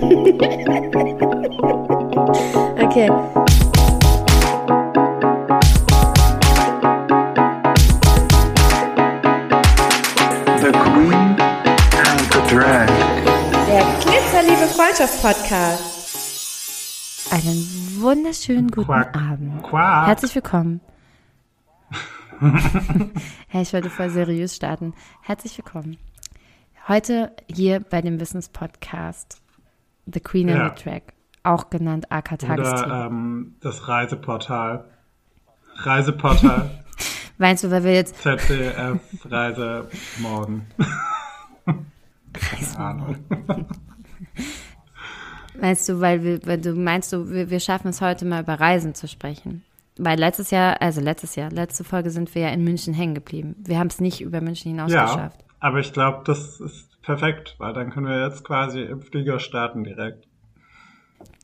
Okay. The Queen and the Drag. Der Glitzerliebe Freundschaft Podcast. Einen wunderschönen guten Quack. Abend. Quack. Herzlich willkommen. hey, ich wollte voll seriös starten. Herzlich willkommen. Heute hier bei dem Wissenspodcast The Queen Ja. and the Track, auch genannt AK Tagesthemen. Oder ähm, das Reiseportal. Reiseportal. Meinst du, weil wir jetzt ZDF Reise morgen. Keine Ahnung. Meinst du, weil, wir, weil du meinst du, wir, wir schaffen es heute mal über Reisen zu sprechen? Weil letztes Jahr, also letztes Jahr, letzte Folge sind wir ja in München hängen geblieben. Wir haben es nicht über München hinaus Ja, geschafft. aber ich glaube, das ist perfekt, weil dann können wir jetzt quasi im Flieger starten direkt.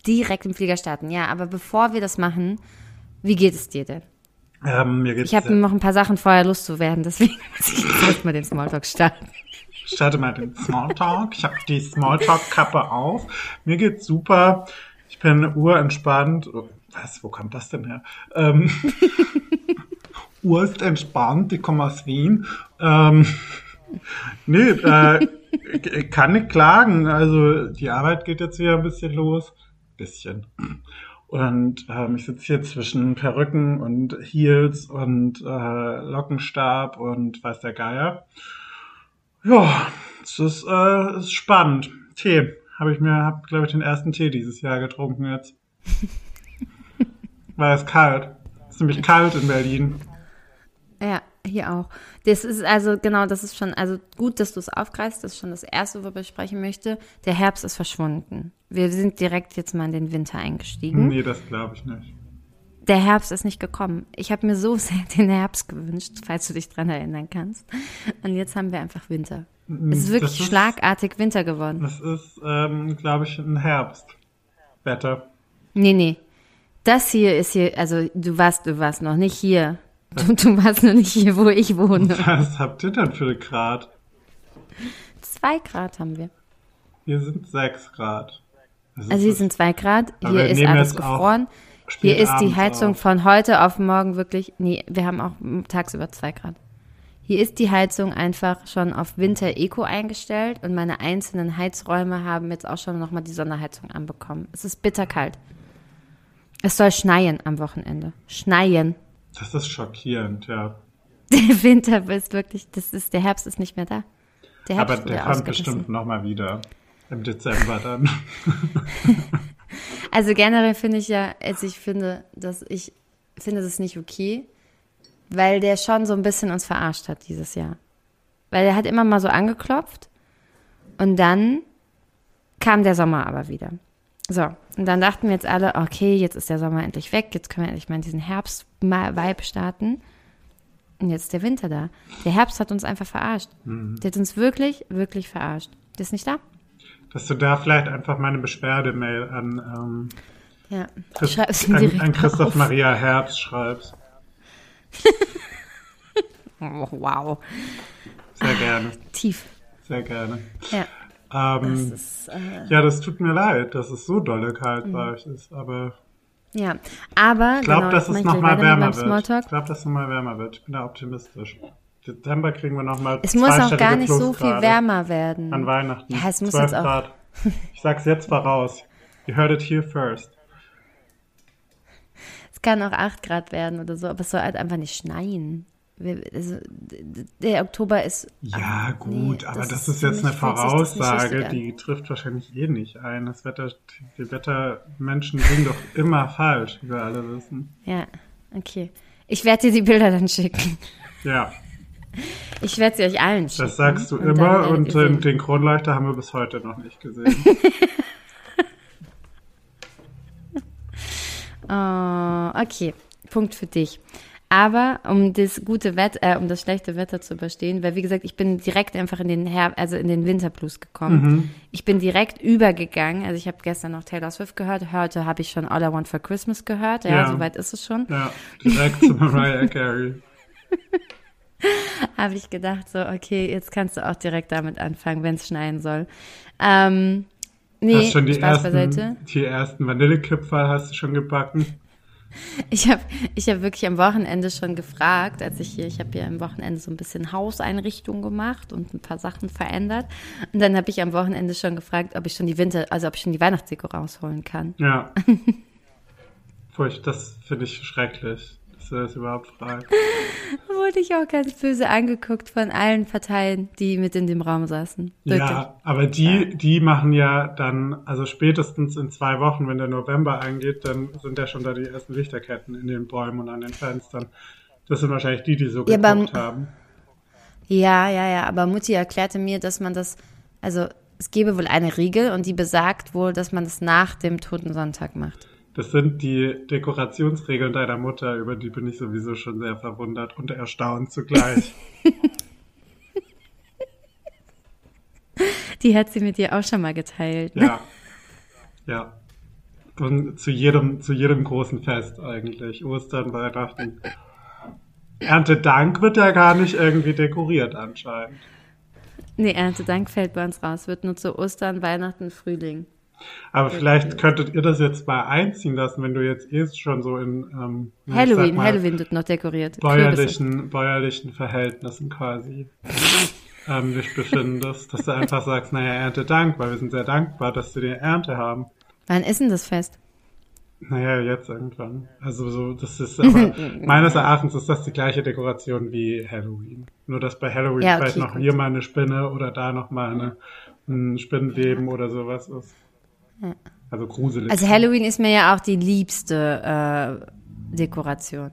Direkt im Flieger starten, ja. Aber bevor wir das machen, wie geht es dir denn? Ähm, mir geht's Ich habe noch ein paar Sachen vorher loszuwerden, deswegen muss ich jetzt erstmal den Smalltalk starten. Ich starte mal den Smalltalk. Ich habe die Smalltalk-Kappe auf. Mir geht's super. Ich bin urentspannt. Was, wo kommt das denn her? Ähm, Uhr ist entspannt. Ich komme aus Wien. Ähm, nee, äh, kann nicht klagen. Also die Arbeit geht jetzt wieder ein bisschen los. Bisschen. Und ähm, ich sitze hier zwischen Perücken und Heels und äh, Lockenstab und weiß der Geier. Ja, es ist, äh, ist spannend. Tee. Habe ich mir, habe glaube ich den ersten Tee dieses Jahr getrunken jetzt. Weil es kalt. Es ist nämlich kalt in Berlin. Ja, hier auch. Das ist also, genau, das ist schon, also gut, dass du es aufgreifst. Das ist schon das Erste, worüber ich sprechen möchte. Der Herbst ist verschwunden. Wir sind direkt jetzt mal in den Winter eingestiegen. Nee, das glaube ich nicht. Der Herbst ist nicht gekommen. Ich habe mir so sehr den Herbst gewünscht, falls du dich dran erinnern kannst. Und jetzt haben wir einfach Winter. Es ist wirklich ist- schlagartig Winter geworden. Das ist, ähm, glaube ich, ein Herbstwetter. Nee, nee. Das hier ist hier, also du warst, du warst noch nicht hier. Du, du warst noch nicht hier, wo ich wohne. Was habt ihr denn für Grad? Zwei Grad haben wir. Hier sind sechs Grad. Das Also hier sind zwei Grad, hier ist alles gefroren. Hier ist die Heizung auf. von heute auf morgen wirklich, nee, wir haben auch tagsüber zwei Grad. Hier ist die Heizung einfach schon auf Winter-Eco eingestellt und meine einzelnen Heizräume haben jetzt auch schon nochmal die Sonderheizung anbekommen. Es ist bitterkalt. Es soll schneien am Wochenende. Schneien. Das ist schockierend, ja. Der Winter ist wirklich, das ist, der Herbst ist nicht mehr da. Der Herbst Aber der kommt bestimmt nochmal wieder. Im Dezember dann. Also generell finde ich ja, also ich finde, dass ich finde das nicht okay, weil der schon so ein bisschen uns verarscht hat dieses Jahr. Weil er hat immer mal so angeklopft und dann kam der Sommer aber wieder. So, und dann dachten wir jetzt alle, okay, jetzt ist der Sommer endlich weg, jetzt können wir endlich mal in diesen Herbst-Vibe starten. Und jetzt ist der Winter da. Der Herbst hat uns einfach verarscht. Der hat uns wirklich, wirklich verarscht. Der ist nicht da. Dass du da vielleicht einfach meine Beschwerdemail an, ähm, Ja, Christ an, an Christoph auf. Maria Herbst schreibst. Oh, wow. Sehr gerne, Tief. sehr gerne. Ja. Ähm, Das ist, äh, ja, das tut mir leid, dass es so dolle kalt Mhm. bei euch ist, aber ja, aber ich glaube, genau, dass es nochmal wärmer wird. Ich glaube, dass es nochmal wärmer wird. Ich bin da optimistisch. Dezember kriegen wir nochmal Es muss auch gar nicht so viel wärmer werden. An Weihnachten. Ja, es muss 12 jetzt auch- Grad. Ich sag's jetzt voraus. You heard it here first. Es kann auch 8 Grad werden oder so, aber es soll halt einfach nicht schneien. Also, der Oktober ist. Ja, Ach, gut, nee, aber das, das ist jetzt eine Voraussage, die trifft wahrscheinlich eh nicht ein. Das Wetter, die Wettermenschen liegen doch immer falsch, wie wir alle wissen. Ja, okay. Ich werde dir die Bilder dann schicken. Ja, Ich werde sie euch allen schicken. das sagst du Und immer und den, sehen. den Kronleuchter haben wir bis heute noch nicht gesehen. Oh, okay. Punkt für dich. Aber um das gute Wetter, äh, um das schlechte Wetter zu überstehen, weil wie gesagt, ich bin direkt einfach in den Her also in den Winterblues gekommen. Ich bin direkt übergegangen. Also ich habe gestern noch Taylor Swift gehört, heute habe ich schon All I Want for Christmas gehört. Ja, Ja. soweit ist es schon. ja, direkt zu Mariah Carey. Habe ich gedacht, so, okay, jetzt kannst du auch direkt damit anfangen, wenn es schneien soll. Ähm, Nee, hast schon die Spaß ersten, beiseite. die ersten Vanillekipferl hast du schon gebacken. Ich habe ich hab wirklich am Wochenende schon gefragt, als ich hier, ich habe ja am Wochenende so ein bisschen Hauseinrichtung gemacht und ein paar Sachen verändert. Und dann habe ich am Wochenende schon gefragt, ob ich schon die Winter, also ob ich schon die Weihnachtsdeko rausholen kann. Ja. Furcht, das finde ich schrecklich, dass du das überhaupt fragst. Wurde ich auch ganz böse angeguckt von allen Parteien, die mit in dem Raum saßen. Wirklich. Ja, aber die, die machen ja dann, also spätestens in zwei Wochen, wenn der November eingeht, dann sind ja schon da die ersten Lichterketten in den Bäumen und an den Fenstern. Das sind wahrscheinlich die, die so Ja, geguckt haben. Ja, ja, ja, aber Mutti erklärte mir, dass man das, also es gäbe wohl eine Regel und die besagt wohl, dass man das nach dem Toten Sonntag macht. Das sind die Dekorationsregeln deiner Mutter, über die bin ich sowieso schon sehr verwundert und erstaunt zugleich. Die hat sie mit dir auch schon mal geteilt. Ne? ja. Ja. Und zu jedem, zu jedem großen Fest eigentlich. Ostern, Weihnachten. Erntedank wird ja gar nicht irgendwie dekoriert anscheinend. Nee, Erntedank fällt bei uns raus. Wird nur zu Ostern, Weihnachten, Frühling. Aber vielleicht könntet ihr das jetzt mal einziehen lassen, wenn du jetzt eh schon so in ähm, Halloween, mal, Halloween wird noch dekoriert. Bäuerlichen, bäuerlichen Verhältnissen quasi ähm, dich befindest, dass du einfach sagst, naja, Erntedank, weil wir sind sehr dankbar, dass wir die Ernte haben. Wann ist denn das Fest? Naja, jetzt irgendwann. Also so, das ist aber meines Erachtens ist das die gleiche Dekoration wie Halloween. Nur dass bei Halloween Ja, okay, vielleicht noch gut. hier mal eine Spinne oder da noch mal eine, ein Spinnenleben oder sowas ist. Also gruselig. Also Halloween ist mir ja auch die liebste äh, Dekoration.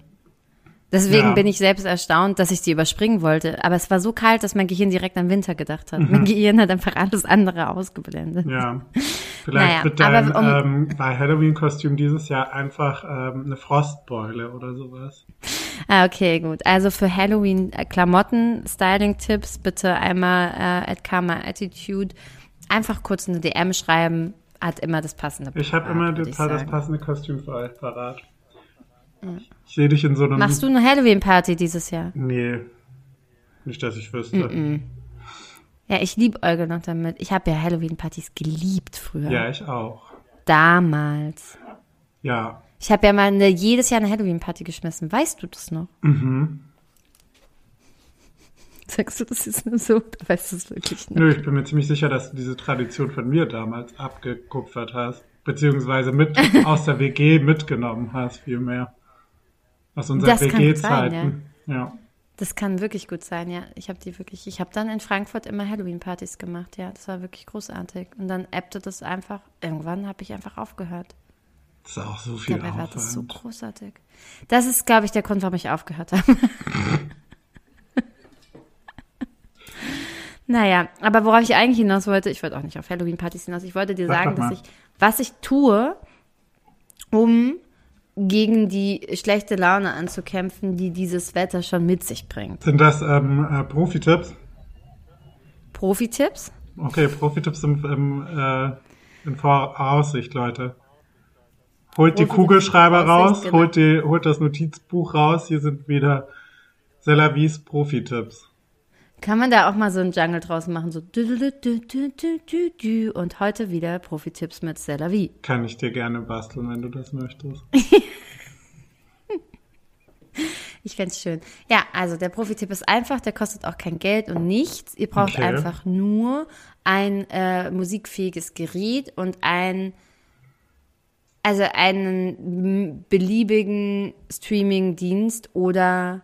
Deswegen Ja. bin ich selbst erstaunt, dass ich die überspringen wollte. Aber es war so kalt, dass mein Gehirn direkt an Winter gedacht hat. Mein Gehirn hat einfach alles andere ausgeblendet. Mhm. Ja. Vielleicht Naja, wird dein aber um- ähm, bei Halloween-Kostüm dieses Jahr einfach ähm, eine Frostbeule oder sowas. Ah, okay, gut. Also für Halloween äh, Styling-Tipps bitte einmal äh, at Karma Attitude einfach kurz eine DM schreiben. Hat immer das passende. Ich habe parat, immer das, das passende Kostüm für euch parat. Ich sehe dich in so einem... Machst du eine Halloween-Party dieses Jahr? Nee. Nicht, dass ich wüsste. Ja, ich liebe Euge noch damit. Ich habe ja Halloween-Partys geliebt früher. Ja, ich auch. Damals. Ja. Ich habe ja mal eine, jedes Jahr eine Halloween-Party geschmissen. Weißt du das noch? Mhm. Sagst du das jetzt nur so? Du weißt es wirklich nicht. Nö, ich bin mir ziemlich sicher, dass du diese Tradition von mir damals abgekupfert hast. Beziehungsweise mit aus der WG mitgenommen hast, vielmehr. Aus unseren WG-Zeiten. Ja. Das kann wirklich gut sein, ja. Ich habe die wirklich, ich habe dann in Frankfurt immer Halloween-Partys gemacht, ja. Das war wirklich großartig. Und dann ebbte das einfach, irgendwann habe ich einfach aufgehört. Das ist auch so viel Dabei war das so Aufwand. großartig. Das ist, glaube ich, der Grund, warum ich aufgehört habe. naja, aber worauf ich eigentlich hinaus wollte, ich wollte auch nicht auf Halloween-Partys hinaus, ich wollte dir Sag sagen, dass ich, was ich tue, um gegen die schlechte Laune anzukämpfen, die dieses Wetter schon mit sich bringt. Sind das ähm, äh, Profi-Tipps? Profi-Tipps? Okay, Profi-Tipps im, im, äh, in Voraussicht, Leute. Holt die Kugelschreiber raus, genau. holt, die, holt das Notizbuch raus. Hier sind wieder Selavis Profi-Tipps. Kann man da auch mal so einen Jungle draus machen, so und heute wieder Profi-Tipps mit Stella V. Kann ich dir gerne basteln, wenn du das möchtest. Ich fänd's schön. Ja, also der Profi-Tipp ist einfach, der kostet auch kein Geld und nichts. Ihr braucht Okay. einfach nur ein äh, musikfähiges Gerät und ein, also einen beliebigen Streaming-Dienst oder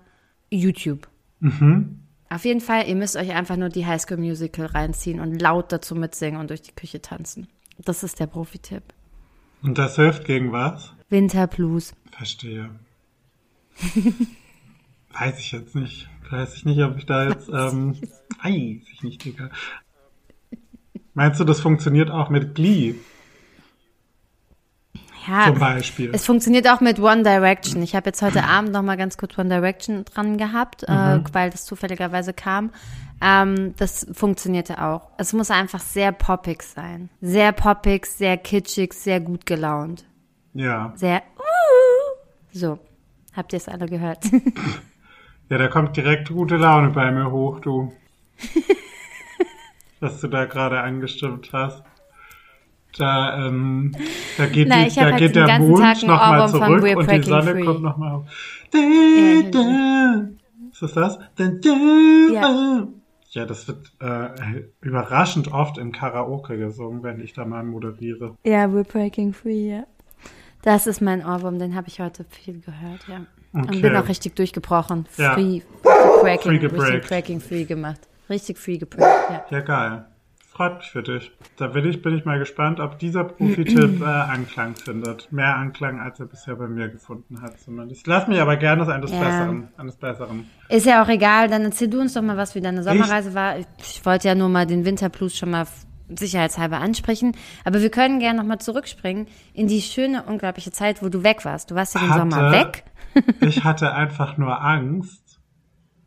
YouTube. Auf jeden Fall, ihr müsst euch einfach nur die High School Musical reinziehen und laut dazu mitsingen und durch die Küche tanzen. Das ist der Profi-Tipp. Und das hilft gegen was? Winterblues. Verstehe. Weiß ich jetzt nicht. Weiß ich nicht, ob ich da jetzt, ähm, weiß ich nicht, Digga. Meinst du, das funktioniert auch mit Glee Ja, zum Beispiel? Es funktioniert auch mit One Direction. Ich habe jetzt heute Abend noch mal ganz kurz One Direction dran gehabt, äh, weil das zufälligerweise kam. Ähm, das funktionierte auch. Es muss einfach sehr poppig sein. Sehr poppig, sehr kitschig, sehr gut gelaunt. Ja. Sehr uh, so. Habt ihr es alle gehört? Ja, da kommt direkt gute Laune bei mir hoch, du. Was du da gerade angestimmt hast. Da, ähm, da geht, Na, die, da halt geht der ganzen Mond nochmal zurück We're und die Breaking Sonne Free. kommt nochmal auf. Ja, Da, Ist das das? Da, da, Ja. ja, das wird äh, überraschend oft in Karaoke gesungen, wenn ich da mal moderiere. Ja, We're Breaking Free, ja. Das ist mein Ohrwurm, den habe ich heute viel gehört, ja. Und Okay. bin auch richtig durchgebrochen. Ja. Free, free breaking, Free richtig breaking free gemacht. Richtig free gebreakt, ja. Ja, geil. Freut mich für dich. Da bin ich, bin ich mal gespannt, ob dieser Profi-Tipp äh, Anklang findet. Mehr Anklang, als er bisher bei mir gefunden hat, zumindest. Lass mich aber gerne eines Ja. Besseren, eines Besseren. Ist ja auch egal, dann erzähl du uns doch mal, was wie deine Sommerreise war. Ich, ich wollte ja nur mal den Winterblues schon mal sicherheitshalber ansprechen. Aber wir können gerne nochmal zurückspringen in die schöne, unglaubliche Zeit, wo du weg warst. Du warst ja den Hatte- Sommer weg. Ich hatte einfach nur Angst,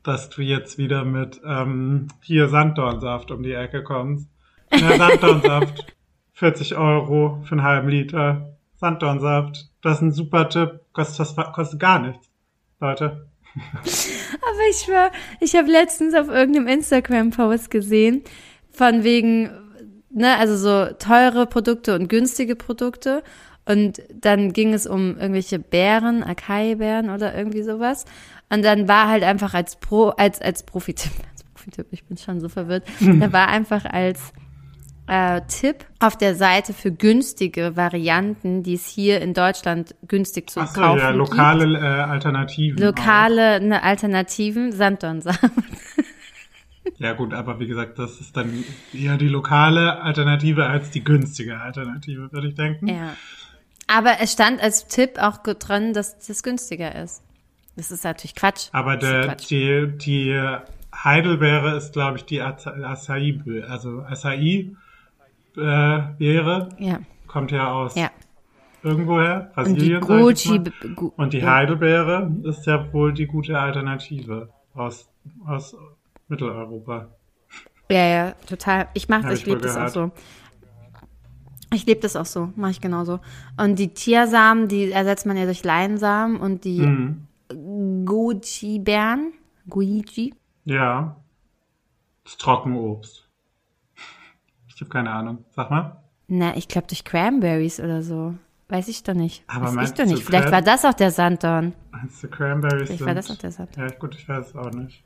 dass du jetzt wieder mit ähm, hier Sanddornsaft um die Ecke kommst. Ja, Sanddornsaft. 40 Euro für einen halben Liter. Sanddornsaft. Das ist ein super Tipp. Kostet, das, kostet gar nichts. Leute. Aber ich schwör, ich habe letztens auf irgendeinem Instagram-Post gesehen, von wegen, ne, also so teure Produkte und günstige Produkte. Und dann ging es um irgendwelche Beeren, Acai-Beeren oder irgendwie sowas. Und dann war halt einfach als Pro, als, als Profitipp, als Profitipp, ich bin schon so verwirrt, da war einfach als äh, Tipp auf der Seite für günstige Varianten, die es hier in Deutschland günstig zu Achso, kaufen ja, gibt. lokale äh, Alternativen. Lokale ne, Alternativen, Sanddornsaft. Auch. Ja gut, aber wie gesagt, das ist dann eher die lokale Alternative als die günstige Alternative, würde ich denken. Ja. Aber es stand als Tipp auch gut drin, dass das günstiger ist. Das ist natürlich Quatsch. Aber der, Quatsch. die, die Heidelbeere ist, glaube ich, die Acai, also Acai äh, Beere Ja, kommt ja aus ja. irgendwoher, Und die Brasilien. mal. Gu- Und die. Heidelbeere ist ja wohl die gute Alternative aus, aus Mitteleuropa. Ja, ja, total. Ich mach Hab das, ich ich das auch so. Ich lebe das auch so, mache ich genauso. Und die Chiasamen, die ersetzt man ja durch Leinsamen und die Mhm. Goji-Beeren, Goji, Ja. Das Trockenobst. Ich habe keine Ahnung. Sag mal. na, ich glaube durch Cranberries oder so. Weiß ich doch nicht. Aber Weiß ich doch nicht. Vielleicht Cran- war das auch der Sanddorn. Meinst du Cranberries Vielleicht sind... war das auch der Sanddorn. Ja, gut, ich weiß es auch nicht.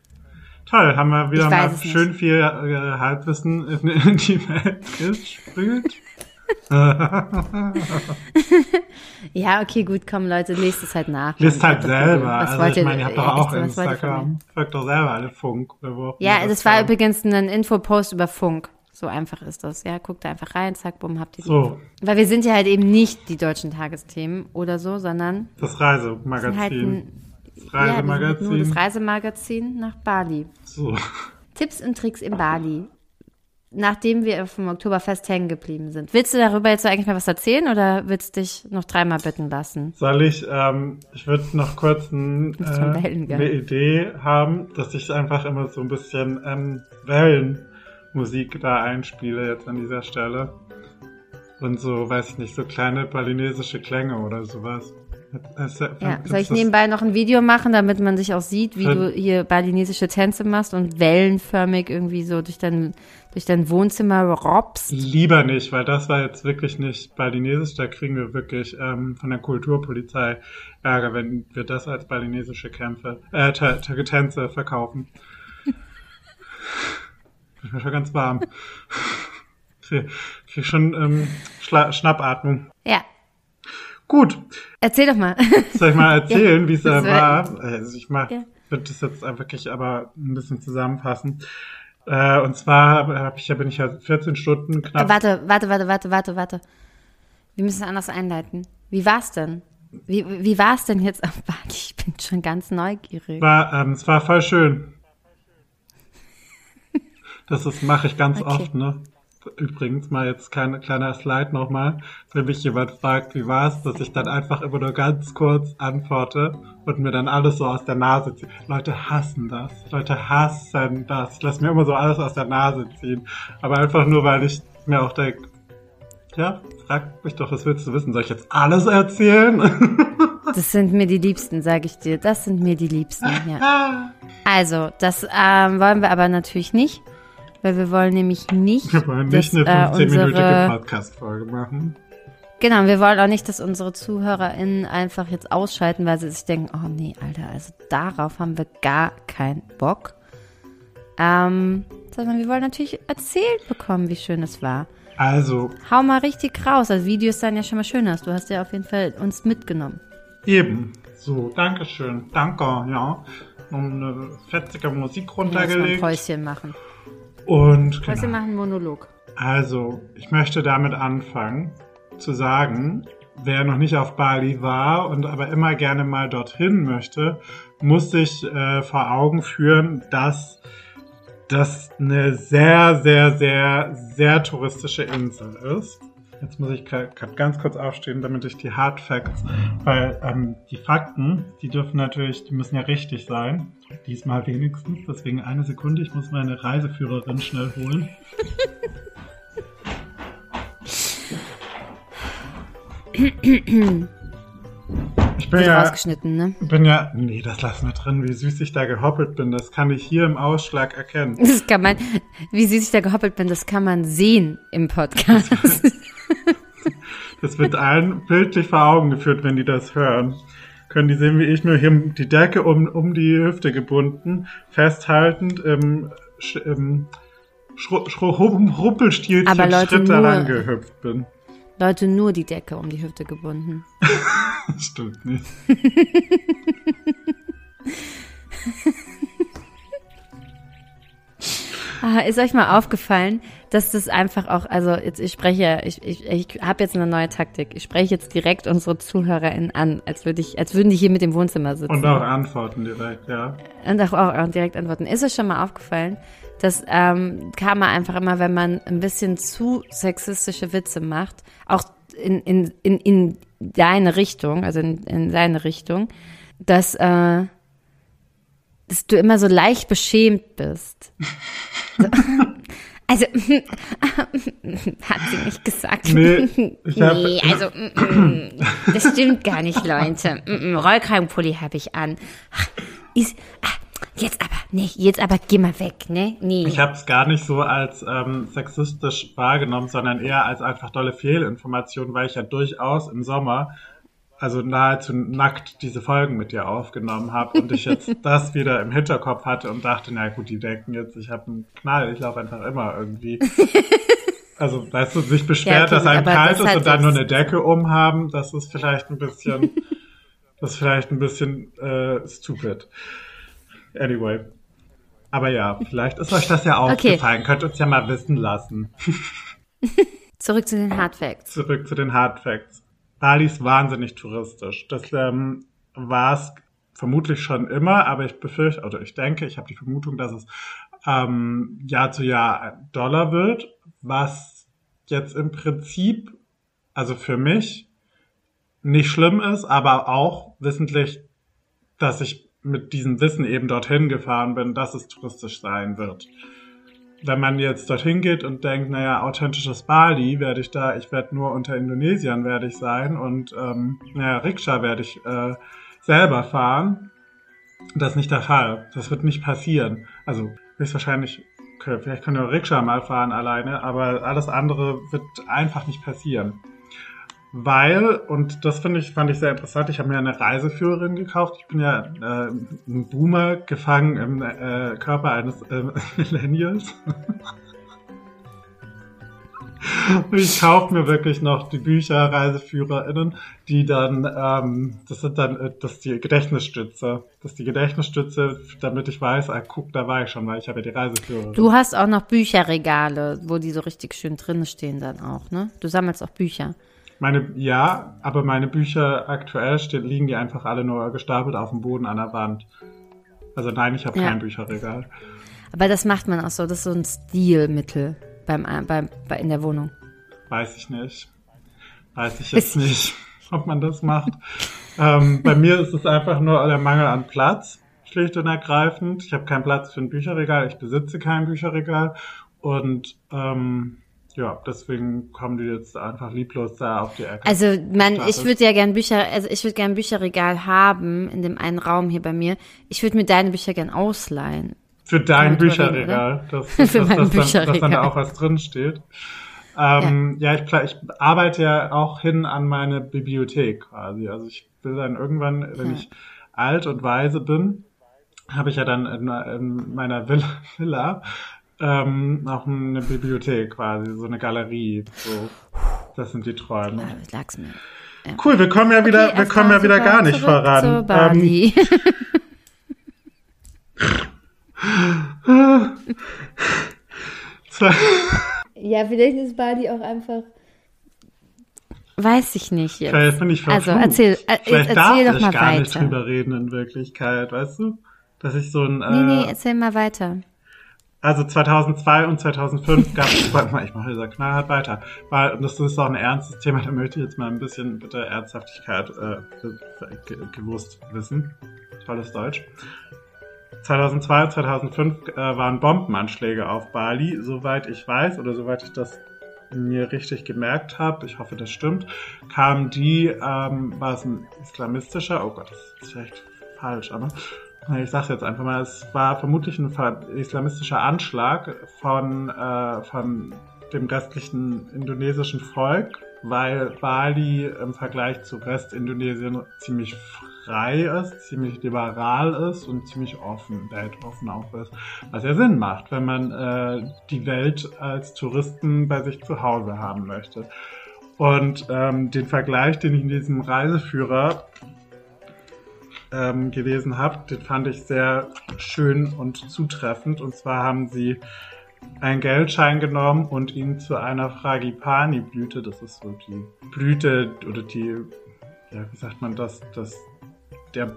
Toll, haben wir wieder mal es nicht. schön viel äh, Halbwissen in, in die Welt gesprüht. Ja, okay, gut, komm, Leute, lest es halt nach. Lest halt selber. Was Also wollt ich meine, ihr habt ja, doch auch? Instagram. Folgt doch selber alle Funk. oder wo Ja, immer das war übrigens ein Infopost über Funk. So einfach ist das. Ja, guckt da einfach rein, zack, bumm, habt ihr die. So, Weil wir sind ja halt eben nicht die deutschen Tagesthemen oder so, sondern das sind halt Reisemagazin. ein, das ja, Reisemagazin. das Reisemagazin nach Bali. so. Tipps und Tricks in Bali. Nachdem wir vom Oktoberfest hängen geblieben sind. Willst du darüber jetzt eigentlich mal was erzählen oder willst du dich noch dreimal bitten lassen? Soll ich, ähm, ich würde noch kurz ein, äh, Wellen, eine Idee haben, dass ich einfach immer so ein bisschen ähm, Wellenmusik da einspiele jetzt an dieser Stelle. Und so, weiß ich nicht, so kleine balinesische Klänge oder sowas. Das- das- Ja, soll ich nebenbei noch ein Video machen, damit man sich auch sieht, wie du hier balinesische Tänze machst und wellenförmig irgendwie so durch dein, durch dein Wohnzimmer robst? Lieber nicht, weil das war jetzt wirklich nicht balinesisch. Da kriegen wir wirklich ähm, von der Kulturpolizei Ärger, wenn wir das als balinesische Kämpfe, äh, Tänze verkaufen. Ich bin schon ganz warm. Krieg, krieg schon ähm, Schla Schnappatmung. Ja, Gut, erzähl doch mal. soll ich mal erzählen, wie es äh, wär- war? Also ich mach, Ja. würde das jetzt äh, wirklich aber ein bisschen zusammenfassen. Äh, und zwar hab ich, ja bin ich ja 14 Stunden knapp warte, warte, warte, warte, warte, warte. Wir müssen anders einleiten. Wie war's denn? Wie, wie war's denn jetzt auf Bali? Ich bin schon ganz neugierig. War, ähm, es war voll schön. Das ist mache ich ganz Okay. oft, ne? Übrigens mal jetzt kleine, kleiner Slide nochmal. Wenn mich jemand fragt, wie war's, dass ich dann einfach immer nur ganz kurz antworte und mir dann alles so aus der Nase ziehe. Leute hassen das. Leute hassen das. Ich lasse mir immer so alles aus der Nase ziehen. Aber einfach nur, weil ich mir auch denke, ja, frag mich doch, was willst du wissen? Soll ich jetzt alles erzählen? Das sind mir die Liebsten, sage ich dir. Das sind mir die Liebsten, ja. Also, das ähm, wollen wir aber natürlich nicht, weil wir wollen nämlich nicht, Wir wollen nicht dass, eine äh, 15-minütige unsere, Podcast-Folge machen. genau, wir wollen auch nicht, dass unsere ZuhörerInnen einfach jetzt ausschalten, weil sie sich denken, oh nee, Alter, also darauf haben wir gar keinen Bock. Ähm, sondern wir wollen natürlich erzählt bekommen, wie schön es war. Also, Hau mal richtig raus. Also Videos sahen ja schon mal schön aus. Du hast ja auf jeden Fall uns mitgenommen. eben. So, Dankeschön. Danke, ja. Um eine fetzige Musik Lass mal ein runtergelegt. Päuschen machen. Und genau. machen Monolog. Also, ich möchte damit anfangen zu sagen, wer noch nicht auf Bali war und aber immer gerne mal dorthin möchte, muss sich äh, vor Augen führen, dass das eine sehr, sehr, sehr, sehr touristische Insel ist. Jetzt muss ich ganz kurz aufstehen, damit ich die Hard Facts, weil ähm, die Fakten, die dürfen natürlich, die müssen ja richtig sein. Diesmal wenigstens. Deswegen eine Sekunde, ich muss meine Reiseführerin schnell holen. Ich bin Wird ja, rausgeschnitten, ne? bin ja, nee, das lassen wir drin, wie süß ich da gehoppelt bin. Das kann ich hier im Ausschlag erkennen. Das kann man, wie süß ich da gehoppelt bin, das kann man sehen im Podcast. Das wird allen bildlich vor Augen geführt, wenn die das hören. Können die sehen, wie ich mir hier die Decke um, um die Hüfte gebunden, festhaltend im, im Schru Schru Leute, Schritt daran gehüpft bin. Leute, nur die Decke um die Hüfte gebunden. Das stimmt nicht. Ah, ist euch mal aufgefallen, dass das einfach auch, also jetzt ich spreche, ich, ich, ich habe jetzt eine neue Taktik. Ich spreche jetzt direkt unsere ZuhörerInnen an, als würde ich, als würden die hier mit im Wohnzimmer sitzen. Und auch antworten direkt, ja. Und auch, auch, auch direkt antworten. Ist euch schon mal aufgefallen, dass ähm, Karma einfach immer, wenn man ein bisschen zu sexistische Witze macht, auch in, in, in, in deine Richtung, also in, in seine Richtung, dass, äh, dass du immer so leicht beschämt bist. So. Also, hat sie nicht gesagt. Nee, nee also, mm, mm, das stimmt gar nicht, Leute. Mm, Rollkragenpulli habe ich an. Ist, ah, jetzt aber, nee, jetzt aber geh mal weg, ne? Nee. Ich habe es gar nicht so als ähm, sexistisch wahrgenommen, sondern eher als einfach dolle Fehlinformation, weil ich ja durchaus im Sommer, also nahezu nackt, diese Folgen mit dir aufgenommen habe und ich jetzt das wieder im Hinterkopf hatte und dachte, na gut, die denken jetzt, ich habe einen Knall, ich laufe einfach immer irgendwie. Also, weißt du, sich beschwert, Ja, okay, dass einem kalt ist halt und dann nur eine Decke umhaben, das ist vielleicht ein bisschen, das ist vielleicht ein bisschen äh, stupid. Anyway. Aber ja, vielleicht ist euch das ja Okay. aufgefallen. Könnt uns ja mal wissen lassen. Zurück zu den Hard Facts. Zurück zu den Hard Facts. Bali ist wahnsinnig touristisch. Das ähm, war es vermutlich schon immer, aber ich befürchte, oder ich denke, ich habe die Vermutung, dass es ähm, Jahr zu Jahr Dollar wird, was jetzt im Prinzip, also für mich, nicht schlimm ist, aber auch wissentlich, dass ich mit diesem Wissen eben dorthin gefahren bin, dass es touristisch sein wird. Wenn man jetzt dorthin geht und denkt, naja, authentisches Bali werde ich da, ich werde nur unter Indonesiern werde ich sein und ähm, naja, Rikscha werde ich äh, selber fahren. Das ist nicht der Fall. Das wird nicht passieren. Also höchstwahrscheinlich, vielleicht können wir Rikscha mal fahren alleine, aber alles andere wird einfach nicht passieren. Weil, und das finde ich, fand ich sehr interessant, ich habe mir eine Reiseführerin gekauft. Ich bin ja äh, ein Boomer gefangen im äh, Körper eines äh, Millennials. Ich kaufe mir wirklich noch die Bücher, ReiseführerInnen, die dann, ähm, das sind dann, äh, das ist die Gedächtnisstütze. Das ist die Gedächtnisstütze, damit ich weiß, ah, guck, da war ich schon, weil ich habe ja die Reiseführerin. Du hast auch noch Bücherregale, wo die so richtig schön drin stehen dann auch, ne? Du sammelst auch Bücher. Meine, ja, aber meine Bücher aktuell stehen, liegen die einfach alle nur gestapelt auf dem Boden an der Wand. Also nein, ich habe Ja. kein Bücherregal. Aber das macht man auch so, das ist so ein Stilmittel beim, beim, bei, in der Wohnung. Weiß ich nicht. Weiß ich jetzt nicht, ob man das macht. ähm, bei mir ist es einfach nur der Mangel an Platz, schlicht und ergreifend. Ich habe keinen Platz für ein Bücherregal, ich besitze kein Bücherregal und ähm, ja, deswegen kommen die jetzt einfach lieblos da auf die Ecke. Also man, ich würde ja gern Bücher, also ich würde gern ein Bücherregal haben in dem einen Raum hier bei mir. Ich würde mir deine Bücher gern ausleihen. Für dein Bücherregal. Dass, Für dass, mein dass, dann, dass dann Bücherregal. da auch was drin steht. Ähm, ja, ich, pla- ich arbeite ja auch hin an meine Bibliothek quasi. Also ich will dann irgendwann, wenn ich alt und weise bin, habe ich ja dann in, in meiner Villa, Villa ähm, auch eine Bibliothek quasi, so eine Galerie. So. Das sind die Träume. Ah, lag's mir. Cool, wir kommen ja wieder, wir erst kommen ja wieder gar nicht voran. Ähm, Bali. zwei- ja, vielleicht ist Bali auch einfach. Weiß ich nicht jetzt. Vielleicht bin ich Also, verflucht. erzähl- äh, Vielleicht erzähl darf doch ich mal gar nicht weiter. drüber reden in Wirklichkeit, weißt du? Dass ich so ein, Nee, nee, äh, erzähl mal weiter. Also 2002 und 2005 gab es, warte mal, ich mache dieser knallhart weiter, weil, und das ist auch ein ernstes Thema, da möchte ich jetzt mal ein bisschen bitte Ernsthaftigkeit äh, ge- gewusst wissen. Tolles Deutsch. 2002, 2005 äh, waren Bombenanschläge auf Bali, soweit ich weiß oder soweit ich das mir richtig gemerkt habe, ich hoffe, das stimmt, kamen die, ähm, war es ein islamistischer, oh Gott, das ist vielleicht falsch, aber ich sag's jetzt einfach mal, es war vermutlich ein islamistischer Anschlag von, äh, von dem restlichen indonesischen Volk, weil Bali im Vergleich zu Rest-Indonesien ziemlich frei ist, ziemlich liberal ist und ziemlich offen, weltoffen auch ist. Was ja Sinn macht, wenn man äh, die Welt als Touristen bei sich zu Hause haben möchte. Und ähm, den Vergleich, den ich in diesem Reiseführer ähm, gelesen habe, den fand ich sehr schön und zutreffend. Und zwar haben sie einen Geldschein genommen und ihn zu einer Fragipani-Blüte, das ist so die Blüte oder die, ja, wie sagt man das, das der,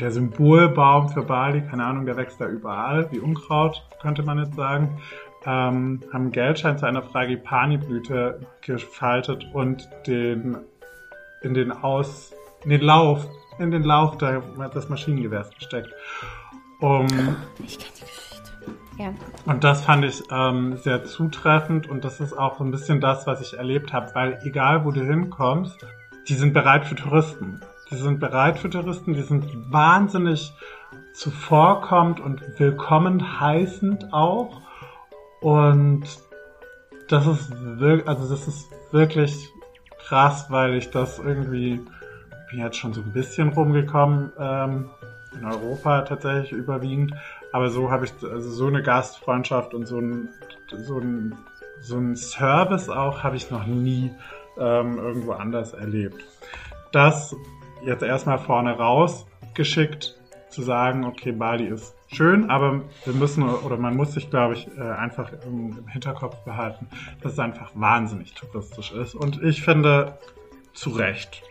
der Symbolbaum für Bali, keine Ahnung, der wächst da überall, wie Unkraut, könnte man jetzt sagen, ähm, haben einen Geldschein zu einer Fragipani-Blüte gefaltet und den in den Aus, in den Lauf, in den Lauf der, des Maschinengewehrs gesteckt. Um, Ich kenne die Geschichte. Ja. und das fand ich ähm, sehr zutreffend und das ist auch so ein bisschen das, was ich erlebt habe, weil egal wo du hinkommst, die sind bereit für Touristen. Die sind bereit für Touristen, die sind wahnsinnig zuvorkommend und willkommen heißend auch. Und das ist wirklich, also das ist wirklich krass, weil ich das irgendwie, bin jetzt schon so ein bisschen rumgekommen, ähm, in Europa tatsächlich überwiegend. Aber so habe ich also so eine Gastfreundschaft und so ein, so ein, so ein Service auch habe ich noch nie ähm, irgendwo anders erlebt. Das jetzt erstmal vorne rausgeschickt zu sagen, okay, Bali ist schön, aber wir müssen oder man muss sich, glaube ich, äh, einfach im, im Hinterkopf behalten, dass es einfach wahnsinnig touristisch ist. Und ich finde zu Recht.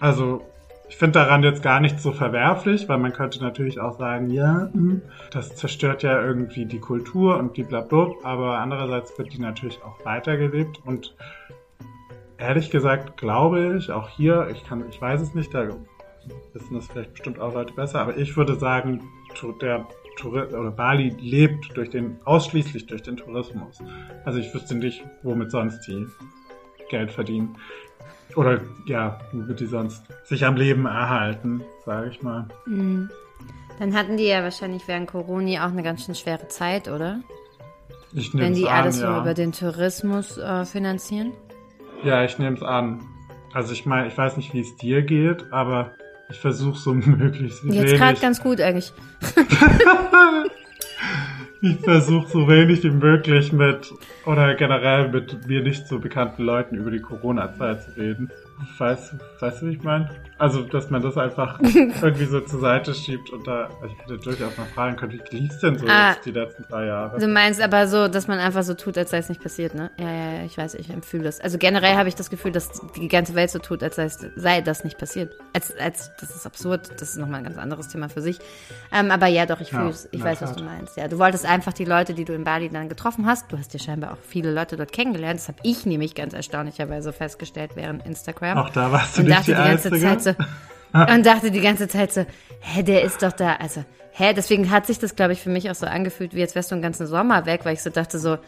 Also ich finde daran jetzt gar nichts so verwerflich, weil man könnte natürlich auch sagen, ja, hm, das zerstört ja irgendwie die Kultur und die blablabla, aber andererseits wird die natürlich auch weitergelebt und ehrlich gesagt glaube ich, auch hier, ich kann, ich weiß es nicht, da wissen das vielleicht bestimmt auch Leute besser, aber ich würde sagen, der Touri- oder Bali lebt durch den, ausschließlich durch den Tourismus. Also ich wüsste nicht, womit sonst die Geld verdienen. Oder ja, womit die sonst sich am Leben erhalten, sage ich mal. Dann hatten die ja wahrscheinlich während Corona auch eine ganz schön schwere Zeit, oder? Ich Wenn nehme es die an, alles ja. über den Tourismus äh, finanzieren. Ja, ich nehme es an. Also ich meine, ich weiß nicht, wie es dir geht, aber ich versuche so möglichst Jetzt gerade ganz gut eigentlich. Ich versuche so wenig wie möglich mit oder generell mit mir nicht so bekannten Leuten über die Corona-Zeit zu reden. Weißt, weißt du, wie ich meine? Also, dass man das einfach irgendwie so zur Seite schiebt und da, ich hätte durchaus mal fragen können, wie lief's denn so Ah. jetzt die letzten drei Jahre? Du meinst aber so, dass man einfach so tut, als sei es nicht passiert, ne? Ja, ja, ja, ich weiß, ich empfühle das. Also generell habe ich das Gefühl, dass die ganze Welt so tut, als sei, es- sei das nicht passiert. Als, als, das ist absurd, das ist nochmal ein ganz anderes Thema für sich. Ähm, aber ja, doch, ich Ja, fühle es. Ich in weiß, der was du Tat. meinst. Ja, du wolltest einfach die Leute, die du in Bali dann getroffen hast, du hast ja scheinbar auch viele Leute dort kennengelernt. Das habe ich nämlich ganz erstaunlicherweise festgestellt während Instagram. Auch da warst du und nicht dachte die die ganze Einzige. Zeit so, und dachte die ganze Zeit so, hä, der ist doch da, also, hä, deswegen hat sich das, glaube ich, für mich auch so angefühlt, wie jetzt wärst du einen ganzen Sommer weg, weil ich so dachte so,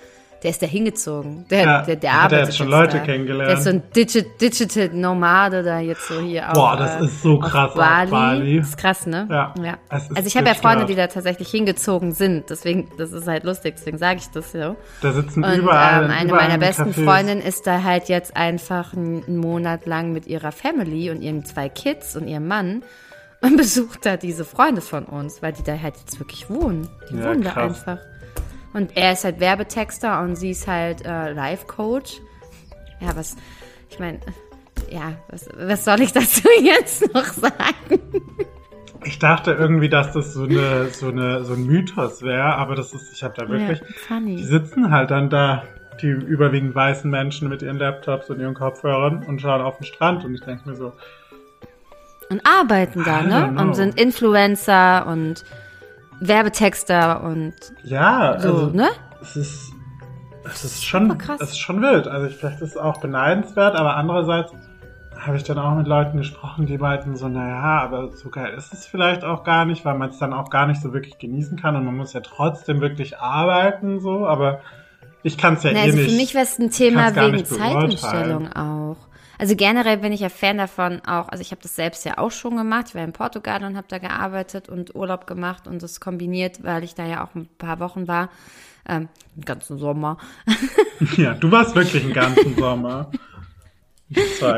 Der ist da hingezogen. Der, Ja, der, der hat er arbeitet jetzt schon Leute da. kennengelernt? Der ist so ein Digi Digital Nomade da jetzt so hier Boah, auf, das äh, ist so auf krass auf Bali. Bali. Das ist krass, ne? Ja, ist Also ich habe ja Freunde, die da tatsächlich hingezogen sind. Deswegen, das ist halt lustig, deswegen sage ich das so. Da sitzen Und überall. ähm, eine überall meiner in besten Cafés. Freundinnen ist da halt jetzt einfach einen, Monat lang mit ihrer Family und ihren zwei Kids und ihrem Mann und besucht da diese Freunde von uns, weil die da halt jetzt wirklich wohnen. Die Ja, wohnen da krass. einfach. Und er ist halt Werbetexter und sie ist halt äh, Life-Coach. Ja, was, ich meine, ja, was, was soll ich dazu jetzt noch sagen? Ich dachte irgendwie, dass das so, eine, so, eine, so ein Mythos wäre, aber das ist, ich habe da wirklich. Ja, Die funny. sitzen halt dann da, die überwiegend weißen Menschen mit ihren Laptops und ihren Kopfhörern und schauen auf den Strand und ich denke mir so, Und arbeiten da, ne? know. Und sind Influencer und Werbetexter und ja, so, also ne? es ist, es ist schon, es ist schon wild. Also ich, vielleicht ist es auch beneidenswert, aber andererseits habe ich dann auch mit Leuten gesprochen, die meinten so, naja, aber so geil ist es vielleicht auch gar nicht, weil man es dann auch gar nicht so wirklich genießen kann und man muss ja trotzdem wirklich arbeiten, so, aber ich kann es ja Na, eh also nicht. für mich wäre es ein Thema wegen. Zeitumstellung auch. Also generell bin ich ja Fan davon auch, also ich habe das selbst ja auch schon gemacht. Ich war in Portugal und habe da gearbeitet und Urlaub gemacht und das kombiniert, weil ich da ja auch ein paar Wochen war, ähm, den ganzen Sommer. Ja, du warst wirklich einen ganzen Sommer.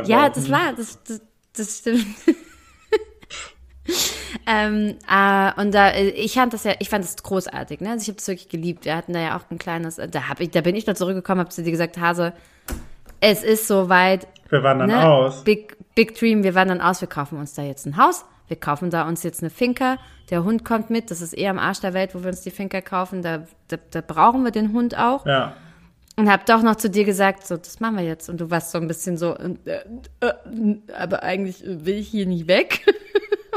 Ja, das war, das, das, das stimmt. ähm, äh, und da, ich fand das ja, ich fand das großartig, ne? Also ich habe das wirklich geliebt. Wir hatten da ja auch ein kleines, da hab ich, da bin ich da zurückgekommen, habe zu dir gesagt, Hase, es ist soweit, Wir waren dann ne? aus. Big, Big Dream, wir wandern aus, wir kaufen uns da jetzt ein Haus, wir kaufen da uns jetzt eine Finca, der Hund kommt mit, das ist eher am Arsch der Welt, wo wir uns die Finca kaufen, da, da, da brauchen wir den Hund auch. Ja. Und hab doch noch zu dir gesagt, so, das machen wir jetzt. Und du warst so ein bisschen so, äh, äh, aber eigentlich will ich hier nicht weg.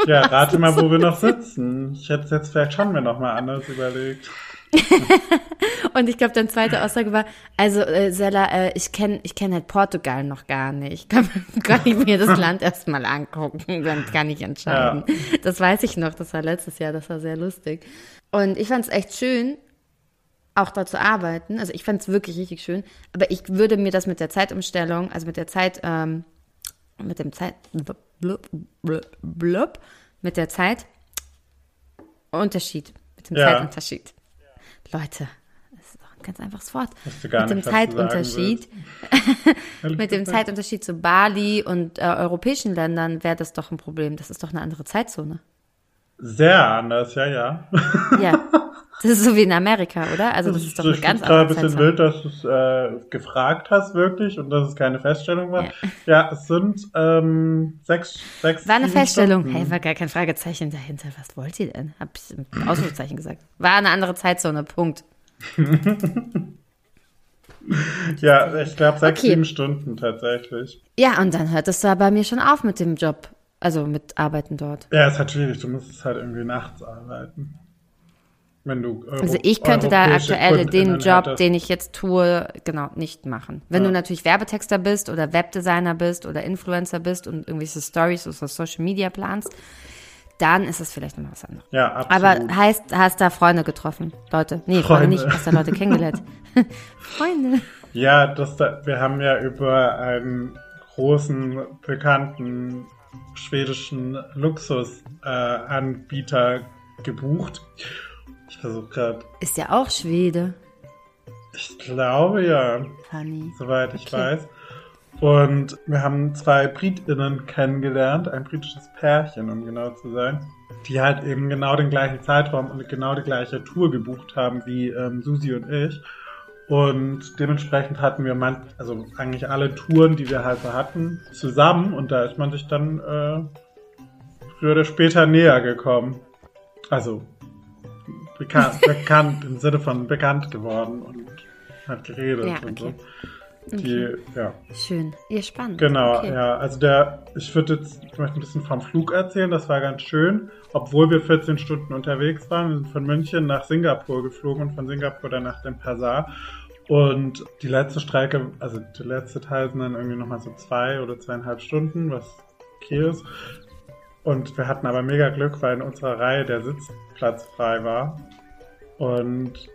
Ja, rate mal, wo wir noch sitzen. Ich hätte es jetzt vielleicht schon mir noch mal anders überlegt. Und ich glaube, deine zweite Aussage war, also äh, Sella, äh, ich kenne ich kenn halt Portugal noch gar nicht. Kann, kann ich mir das Land erstmal angucken, dann kann ich entscheiden. Das weiß ich noch, das war letztes Jahr, das war sehr lustig. Und ich fand es echt schön, auch da zu arbeiten. Also ich fand es wirklich richtig schön. Aber ich würde mir das mit der Zeitumstellung, also mit der Zeit, ähm, mit dem Zeit, blub, blub, blub, mit der Zeit Unterschied, mit dem Ja. Zeitunterschied. Leute, das ist doch ein ganz einfaches Wort. Mit dem Zeitunterschied, mit dem. Zeitunterschied zu Bali und äh, europäischen Ländern wäre das doch ein Problem. Das ist doch eine andere Zeitzone. Sehr anders, ja, ja. Ja, das ist so wie in Amerika, oder? Also das ist doch eine ich ganz gerade ein andere bisschen wild, dass du es äh, gefragt hast, wirklich, und dass es keine Feststellung war. Ja. Ja, es sind ähm, sechs, sechs. War eine Feststellung. Stunden. Hey, war gar kein Fragezeichen dahinter. Was wollt ihr denn? Hab ich mit Ausrufezeichen gesagt. War eine andere Zeitzone. Punkt. Ja, ich glaube sechs, Okay. sieben Stunden tatsächlich. Ja, und dann hört es da bei mir schon auf mit dem Job. Also mit Arbeiten dort. Ja, ist halt schwierig. Du musst halt irgendwie nachts arbeiten. Also ich könnte da aktuell den Job, hättest. den ich jetzt tue, genau, nicht machen. Wenn Ja. du natürlich Werbetexter bist oder Webdesigner bist oder Influencer bist und irgendwelche Stories oder Social Media planst, dann ist es vielleicht nochmal was anderes. Ja, absolut. Aber heißt, hast da Freunde getroffen? Leute. Nee, Freunde, Freunde. nicht, hast da Leute kennengelernt. Freunde. Ja, das, da, wir haben ja über einen großen, bekannten schwedischen Luxusanbieter äh, gebucht. Ich versuche gerade, Ist ja auch Schwede. ich glaube ja, Funny. soweit ich Okay. weiß. Und wir haben zwei BritInnen kennengelernt, ein britisches Pärchen, um genau zu sein, die halt eben genau den gleichen Zeitraum und genau die gleiche Tour gebucht haben wie ähm, Susi und ich. Und dementsprechend hatten wir man, also eigentlich alle Touren, die wir halt so hatten, zusammen und da ist man sich dann äh, früher oder später näher gekommen. Also bekannt, bekannt im Sinne von bekannt geworden und hat geredet Ja, und okay. so. Die, ja. Schön. Ihr spannend. Genau, okay. ja. Also der, ich würde jetzt, ich möchte ein bisschen vom Flug erzählen, das war ganz schön. Obwohl wir 14 Stunden unterwegs waren, wir sind von München nach Singapur geflogen und von Singapur dann nach dem Pasar. Und die letzte Strecke, also der letzte Teil sind dann irgendwie nochmal so zwei oder zweieinhalb Stunden, was okay ist. Und wir hatten aber mega Glück, weil in unserer Reihe der Sitzplatz frei war. Und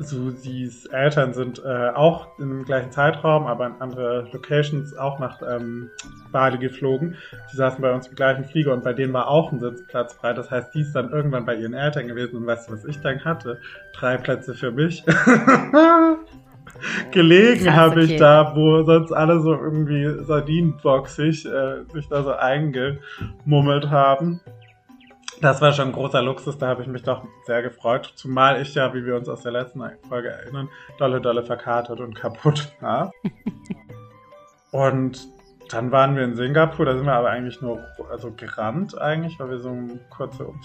Susis Eltern sind äh, auch im gleichen Zeitraum, aber in andere Locations auch nach ähm, Bali geflogen. Die saßen bei uns im gleichen Flieger und bei denen war auch ein Sitzplatz frei. Das heißt, die ist dann irgendwann bei ihren Eltern gewesen und weißt du, was ich dann hatte? Drei Plätze für mich. Gelegen habe ich okay. da, wo sonst alle so irgendwie sardinenboxig äh, sich da so eingemummelt haben. Das war schon ein großer Luxus, da habe ich mich doch sehr gefreut. Zumal ich ja, wie wir uns aus der letzten Folge erinnern, dolle, dolle verkatert und kaputt war. und dann waren wir in Singapur, da sind wir aber eigentlich nur also gerannt eigentlich, weil wir so eine kurze Um-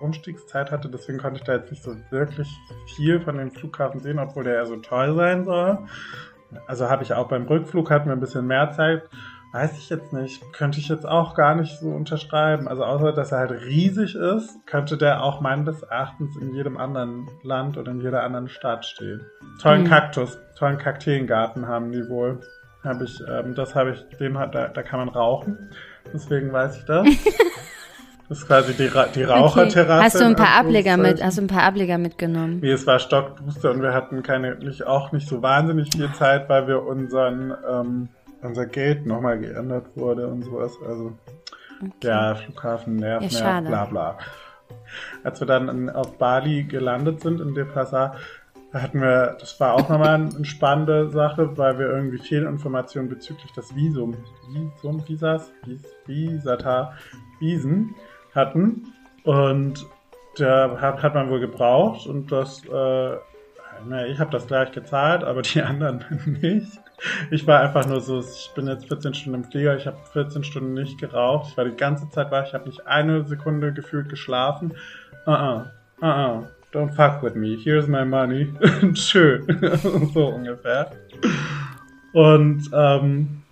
Umstiegszeit hatten. Deswegen konnte ich da jetzt nicht so wirklich viel von dem Flughafen sehen, obwohl der ja so toll sein soll. Also habe ich auch beim Rückflug hatten wir ein bisschen mehr Zeit. Weiß ich jetzt nicht. Könnte ich jetzt auch gar nicht so unterschreiben. Also außer, dass er halt riesig ist, könnte der auch meines Erachtens in jedem anderen Land oder in jeder anderen Stadt stehen. Tollen Mhm. Kaktus, tollen Kakteengarten haben die wohl. Habe ich, ähm, das habe ich, den hat, da, da kann man rauchen. Deswegen weiß ich das. Das ist quasi die, Ra die Raucherterrasse. Hast du ein in paar Ableger mit, hast du ein paar Ableger mitgenommen? Nee, es war stockduster und wir hatten keine, nicht, auch nicht so wahnsinnig viel Zeit, weil wir unseren, ähm, unser Gate nochmal geändert wurde und sowas. Also, ja, Flughafen nervt, Ja, nervt, bla bla. Als wir dann in, auf Bali gelandet sind, in Denpasar, da hatten wir, das war auch nochmal eine spannende Sache, weil wir irgendwie Fehlinformationen bezüglich des Visum, Visum, Visas, Vis, Visata, Visen hatten. Und der hat, hat man wohl gebraucht und das, äh, na, ich habe das gleich gezahlt, aber die anderen nicht. Ich war einfach nur so, ich bin jetzt 14 Stunden im Flieger, ich habe 14 Stunden nicht geraucht, ich war die ganze Zeit wach, ich habe nicht eine Sekunde gefühlt geschlafen. Uh uh, uh uh, don't fuck with me, here's my money. Schön, so ungefähr. Und ähm,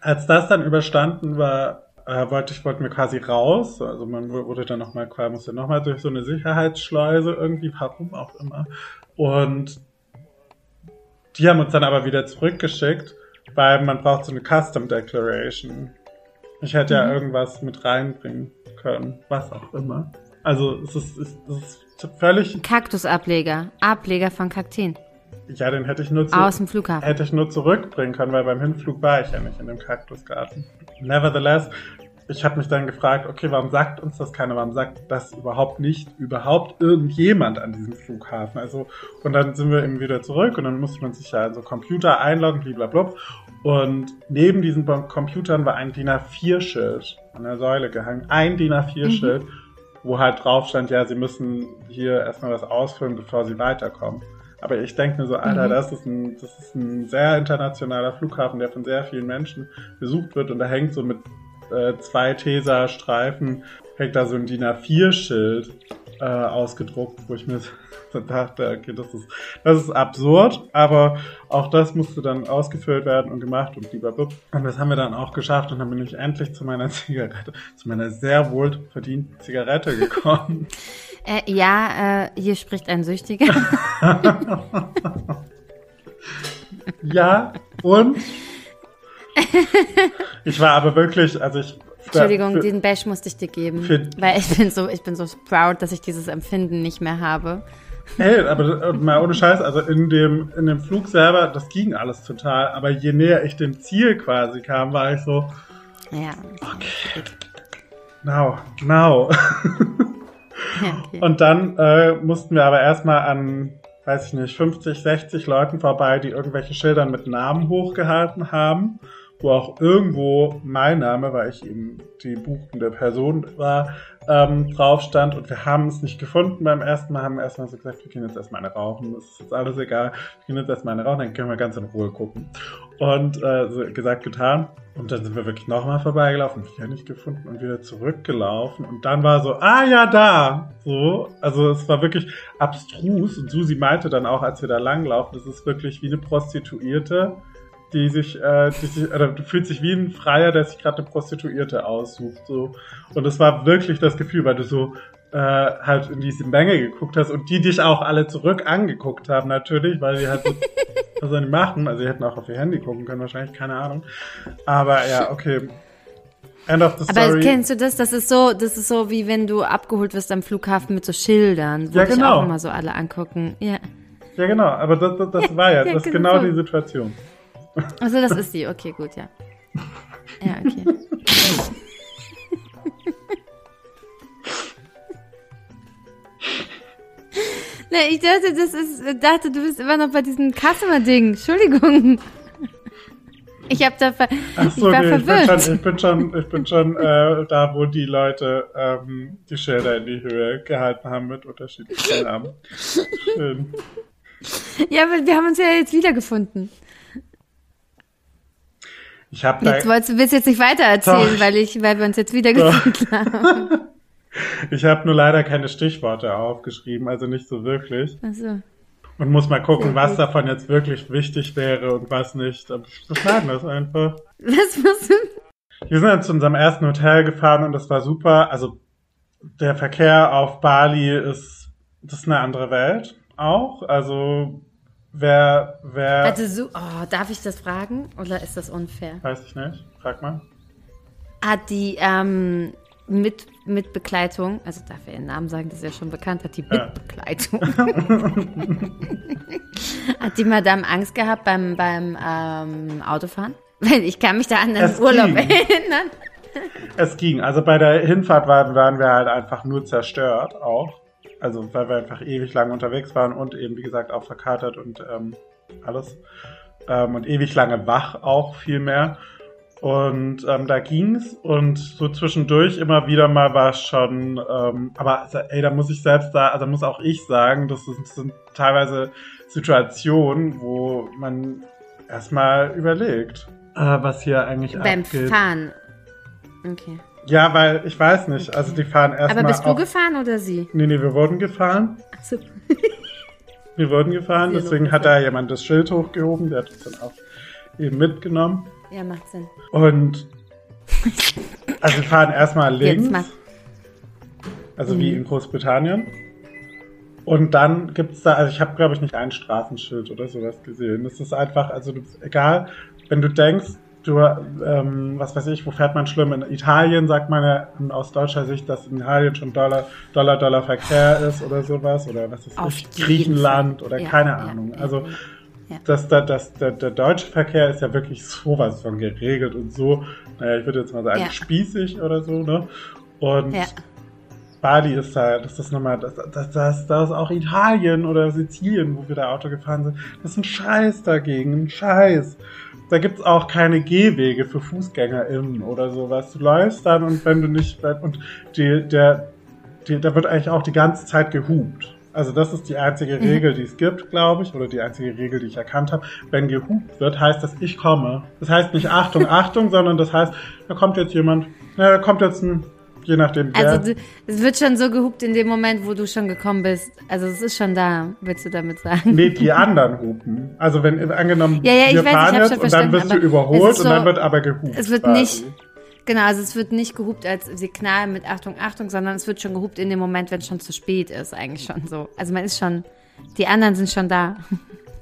als das dann überstanden war, äh, wollte ich, wollten wir quasi raus. Also man wurde dann nochmal, musste nochmal durch so eine Sicherheitsschleuse irgendwie, warum auch immer. Und die haben uns dann aber wieder zurückgeschickt, weil man braucht so eine Custom Declaration. Ich hätte ja irgendwas mit reinbringen können, was auch immer. Also es ist, es ist völlig, Kaktusableger. Ableger von Kakteen. ja, den hätte ich nur zu, Aus dem Flughafen. hätte ich nur zurückbringen können, weil beim Hinflug war ich ja nicht in dem Kaktusgarten. Nevertheless, ich habe mich dann gefragt, okay, warum sagt uns das keiner? Warum sagt das überhaupt nicht überhaupt irgendjemand an diesem Flughafen? Also, und dann sind wir eben wieder zurück und dann musste man sich ja in so Computer einloggen, blablabla. Und neben diesen Computern war ein DIN A4-Schild an der Säule gehangen. Ein DIN A4-Schild, wo halt drauf stand, ja, sie müssen hier erstmal was ausfüllen, bevor sie weiterkommen. Aber ich denke mir so, Alter, Mhm. das, ist ein, das ist ein sehr internationaler Flughafen, der von sehr vielen Menschen besucht wird und da hängt so mit äh, zwei Tesa-Streifen, hängt da so ein DIN A4-Schild äh, ausgedruckt, wo ich mir so dachte, okay, das ist, das ist absurd, aber auch das musste dann ausgefüllt werden und gemacht und blablabla. Und das haben wir dann auch geschafft und dann bin ich endlich zu meiner Zigarette, zu meiner sehr wohl verdienten Zigarette gekommen. Äh, ja, äh, hier spricht ein Süchtiger. Ja, und? Ich war aber wirklich, also ich. Entschuldigung, für, diesen Bash musste ich dir geben. für- weil ich bin so, ich bin so proud, dass ich dieses Empfinden nicht mehr habe. Hey, aber äh, mal ohne Scheiß, also in dem, in dem Flug selber, das ging alles total, aber je näher ich dem Ziel quasi kam, war ich so, Ja. now, now. ja okay. Und dann äh, mussten wir aber erstmal an, weiß ich nicht, 50, 60 Leuten vorbei, die irgendwelche Schildern mit Namen hochgehalten haben, wo auch irgendwo mein Name, weil ich eben die buchende Person war, ähm, drauf stand. Und wir haben es nicht gefunden beim ersten Mal, haben erstmal so gesagt, wir gehen jetzt erstmal eine rauchen, das ist jetzt alles egal, wir gehen jetzt erstmal eine rauchen, dann können wir ganz in Ruhe gucken. Und äh, so gesagt, getan. Und dann sind wir wirklich nochmal vorbeigelaufen, wieder nicht gefunden und wieder zurückgelaufen. Und dann war so, ah ja, da. So, also es war wirklich abstrus. Und Susi meinte dann auch, als wir da langlaufen, das ist wirklich wie eine Prostituierte, die sich, äh, die sich, oder du fühlst dich wie ein Freier, der sich gerade eine Prostituierte aussucht. So. Und es war wirklich das Gefühl, weil du so äh, halt in diese Menge geguckt hast und die dich auch alle zurück angeguckt haben, natürlich, weil die halt so, was sollen die machen? Also, die hätten auch auf ihr Handy gucken können, wahrscheinlich, keine Ahnung. Aber ja, okay. End of the Aber story. kennst du das? Das ist so, das ist so wie wenn du abgeholt wirst am Flughafen mit so Schildern, wo Ja, dich genau. auch immer so alle angucken. Ja. Ja, genau, aber das, das, das war ja, Ja, das ist genau genau so. die Situation. Also das ist die. Okay, gut, ja. Ja, okay. Ne, ich dachte, das ist, dachte, du bist immer noch bei diesem Customer-Ding. Entschuldigung. Ich hab da, ver Ach so, ich war nee, ich bin verwirrt. schon, ich bin schon, ich bin schon äh, da, wo die Leute ähm, die Schilder in die Höhe gehalten haben mit unterschiedlichen Namen. Schön. Ja, aber wir haben uns ja jetzt wiedergefunden. Ich habe da, Jetzt wolltest, du willst jetzt nicht weiter erzählen, Doch. weil ich, weil wir uns jetzt wiedergefunden haben. ich habe nur leider keine Stichworte aufgeschrieben, also nicht so wirklich. Also, Und muss mal gucken, was davon jetzt wirklich wichtig wäre und was nicht. Aber wir schneiden das einfach. was musst du? Wir sind dann zu unserem ersten Hotel gefahren und das war super. Also der Verkehr auf Bali ist, das ist eine andere Welt auch. Also wer, wer, Also so, oh, darf ich das fragen oder ist das unfair? weiß ich nicht, frag mal. Hat die ähm, mit, mit Begleitung, also darf er ihren Namen sagen, das ist ja schon bekannt, hat die Ja. Mitbegleitung. hat die Madame Angst gehabt beim, beim ähm, Autofahren? Weil ich kann mich da an den Urlaub ging. erinnern. Es ging. Also bei der Hinfahrt waren, waren wir halt einfach nur zerstört auch. Also weil wir einfach ewig lang unterwegs waren und eben, wie gesagt, auch verkatert und ähm, alles. Ähm, und ewig lange wach auch viel mehr. Und ähm, da ging's und so zwischendurch immer wieder mal war es schon, ähm, aber also, ey, da muss ich selbst sagen, also muss auch ich sagen, das sind, sind teilweise Situationen, wo man erstmal überlegt, äh, was hier eigentlich Beim abgeht. Fahren. Okay. Ja, weil ich weiß nicht. Also die fahren erstmal. Aber bist du auf- gefahren oder sie? Nee, nee, wir wurden gefahren. Achso. Wir wurden gefahren, Sehr deswegen hat da jemand das Schild hochgehoben, der hat uns dann auch eben mitgenommen. Ja, macht Sinn. Und also wir fahren erstmal links, also wie in Großbritannien. Und dann gibt's da, also ich habe glaube ich nicht ein Straßenschild oder sowas gesehen. Das ist einfach, also egal, wenn du denkst, du, ähm, was weiß ich, wo fährt man schlimm? In Italien sagt man ja aus deutscher Sicht, dass in Italien schon Dollar, Dollar, Dollar Verkehr ist oder sowas oder was ist Auf jeden Griechenland oder Ja, keine ja, Ahnung. ja, also ja. das, das, das, der, der deutsche Verkehr ist ja wirklich sowas von geregelt und so, naja, ich würde jetzt mal sagen, spießig oder so, ne? Und. Bali ist da, das ist nochmal, das, das, das, das ist auch Italien oder Sizilien, wo wir da Auto gefahren sind. Das ist ein Scheiß dagegen, ein Scheiß. Da gibt's auch keine Gehwege für FußgängerInnen oder sowas. Du läufst dann und wenn du nicht, und die, der, die, da wird eigentlich auch die ganze Zeit gehupt. Also das ist die einzige Regel, die es gibt, glaube ich, oder die einzige Regel, die ich erkannt habe. Wenn gehupt wird, heißt das, ich komme. Das heißt nicht Achtung, Achtung, sondern das heißt, da kommt jetzt jemand, na, da kommt jetzt ein, je nachdem, wer. Also du, es wird schon so gehupt in dem Moment, wo du schon gekommen bist. Also es ist schon da, willst du damit sagen? Nee, die anderen hupen. Also wenn angenommen, Ja, ja, wir weiß, fahren jetzt und dann wirst du überholt ist und so- dann wird aber gehupt. es wird quasi. nicht- Genau, also es wird nicht gehupt als Signal mit Achtung, Achtung, sondern es wird schon gehupt in dem Moment, wenn es schon zu spät ist, eigentlich schon so. Also man ist schon, die anderen sind schon da.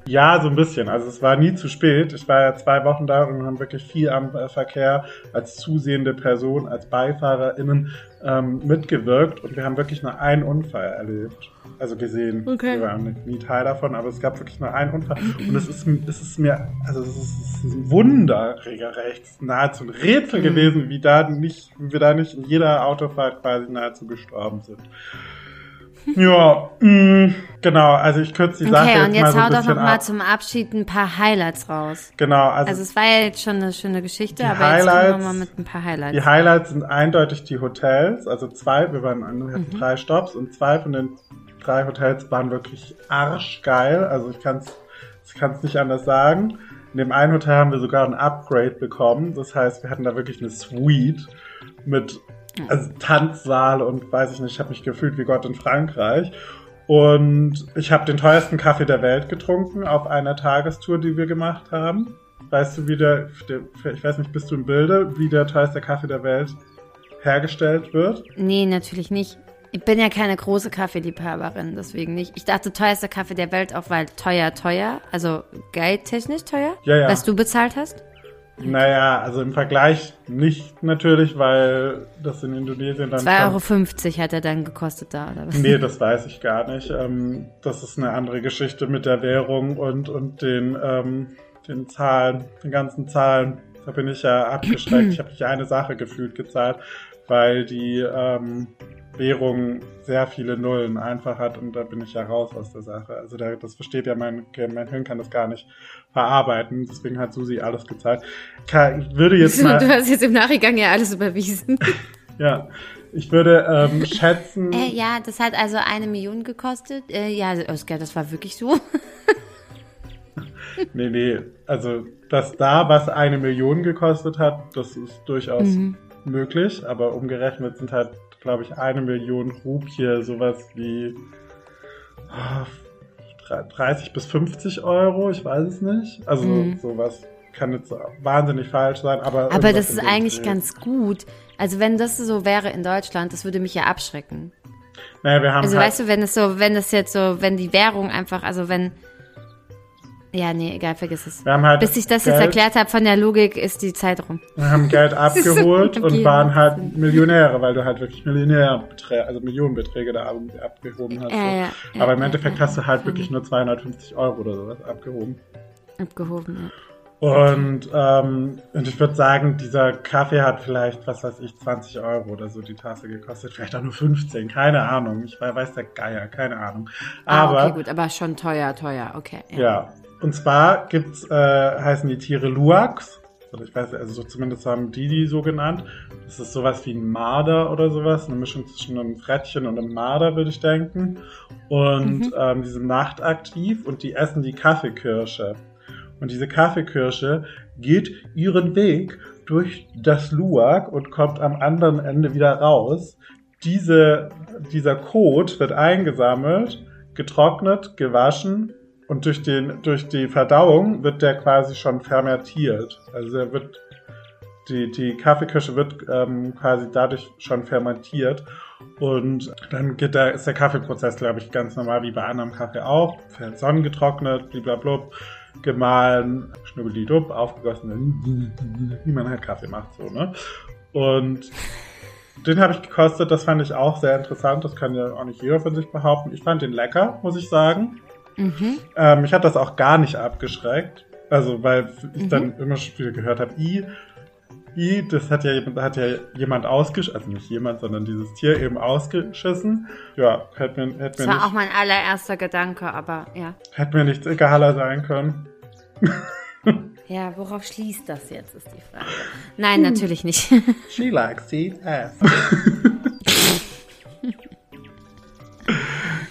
Ja, so ein bisschen. Also es war nie zu spät. Ich war ja zwei Wochen da und haben wirklich viel am äh, Verkehr als zusehende Person, als BeifahrerInnen ähm, mitgewirkt und wir haben wirklich nur einen Unfall erlebt. Also gesehen. Okay. Wir waren nie Teil davon, aber es gab wirklich nur einen Unfall. Und es ist, es ist mir, also es ist, ein Wunder regelrecht. Nahezu ein Rätsel Mhm. gewesen, wie da nicht, wie wir da nicht in jeder Autofahrt quasi nahezu gestorben sind. Ja, mh, genau, also ich kürze die Sache Okay, jetzt und mal jetzt so ein hau doch noch mal zum Abschied ein paar Highlights raus. Genau, also, Also es war ja jetzt schon eine schöne Geschichte, aber jetzt kommen wir Highlights- mal mit ein paar Highlights. die Highlights sind eindeutig die Hotels. Also zwei, wir waren an, wir hatten Mhm. drei Stops und zwei von den drei Hotels waren wirklich arschgeil. Also ich kann es ich kann's nicht anders sagen. In dem einen Hotel haben wir sogar ein Upgrade bekommen. Das heißt, wir hatten da wirklich eine Suite mit also Tanzsaal und weiß ich nicht, ich habe mich gefühlt wie Gott in Frankreich. Und ich habe den teuersten Kaffee der Welt getrunken auf einer Tagestour, die wir gemacht haben. Weißt du, wie der, ich weiß nicht, bist du im Bilde, wie der teuerste Kaffee der Welt hergestellt wird? Nee, natürlich nicht. Ich bin ja keine große Kaffeeliebhaberin, deswegen nicht. Ich dachte, teuerster Kaffee der Welt auch, weil teuer, teuer, also geldtechnisch teuer, Ja, ja. was du bezahlt hast. Naja, also im Vergleich nicht natürlich, weil das in Indonesien dann. 2,50 Euro hat er dann gekostet da, oder was? Nee, das weiß ich gar nicht. Ähm, das ist eine andere Geschichte mit der Währung und, und den, ähm, den Zahlen, den ganzen Zahlen. Da bin ich ja abgeschreckt. ich habe nicht eine Sache gefühlt gezahlt, weil die ähm, Währung sehr viele Nullen einfach hat und da bin ich ja raus aus der Sache. Also da, das versteht ja mein, mein Hirn kann das gar nicht verarbeiten. Deswegen hat Susi alles gezahlt. Ich würde jetzt mal, du hast jetzt im Nachgang ja alles überwiesen. ja, ich würde ähm, schätzen. Äh, ja, das hat also eine Million gekostet. Äh, ja, Oskar, das war wirklich so. nee, nee, also dass da was eine Million gekostet hat, das ist durchaus mhm. möglich, aber umgerechnet sind halt glaube ich, eine Million Rupie, sowas wie oh, 30 bis 50 Euro, ich weiß es nicht. Also mhm. sowas kann jetzt wahnsinnig falsch sein, aber. Aber das ist eigentlich Dreh. ganz gut. Also wenn das so wäre in Deutschland, das würde mich ja abschrecken. Naja, wir haben also halt weißt du, wenn es so, wenn das jetzt so, wenn die Währung einfach, also wenn ja, nee, egal, vergiss es. Halt Bis ich das Geld, jetzt erklärt habe von der Logik, ist die Zeit rum. Wir haben Geld abgeholt und waren halt Millionäre, weil du halt wirklich Millionärbeträge, also Millionenbeträge da abgehoben hast. Ja, ja, Aber ja, im Endeffekt hast du halt wirklich nur 250 Euro oder sowas abgehoben. Abgehoben, ja. Und, ähm, und ich würde sagen, dieser Kaffee hat vielleicht, was weiß ich, 20 Euro oder so die Tasse gekostet. Vielleicht auch nur 15, keine Ahnung. Ich weiß der Geier, keine Ahnung. Aber, ah, okay, gut, aber schon teuer, teuer, okay. Ja, ja und zwar gibt's, äh, heißen die Tiere Luachs. Oder ich weiß, also so zumindest haben die die so genannt. Das ist sowas wie ein Marder oder sowas. Eine Mischung zwischen einem Frettchen und einem Marder, würde ich denken. Und mhm. ähm, die sind nachtaktiv und die essen die Kaffeekirsche. Und diese Kaffeekirsche geht ihren Weg durch das Luwak und kommt am anderen Ende wieder raus. Diese, dieser Kot wird eingesammelt, getrocknet, gewaschen und durch, den, durch die Verdauung wird der quasi schon fermentiert. Also er wird, die, die Kaffeekirsche wird ähm, quasi dadurch schon fermentiert. Und dann geht der, ist der Kaffeeprozess, glaube ich, ganz normal wie bei anderem Kaffee auch. Fällt sonnengetrocknet, blablabla, gemahlen, schnubbelidub, aufgegossen, wie man halt Kaffee macht, so, ne? Und den habe ich gekostet, das fand ich auch sehr interessant. Das kann ja auch nicht jeder von sich behaupten. Ich fand den lecker, muss ich sagen. Mhm. Ähm, mich hat das auch gar nicht abgeschreckt. Also, weil ich mhm. dann immer schon wieder gehört habe, i, i, das hat ja, hat ja jemand ausgeschissen, also nicht jemand, sondern dieses Tier eben ausgeschissen. Ja, hätte mir, hätte das mir war nicht, auch mein allererster Gedanke, aber ja. Hätte mir nichts egaler sein können. Ja, worauf schließt das jetzt, ist die Frage. Nein, natürlich nicht. She likes to eat ass.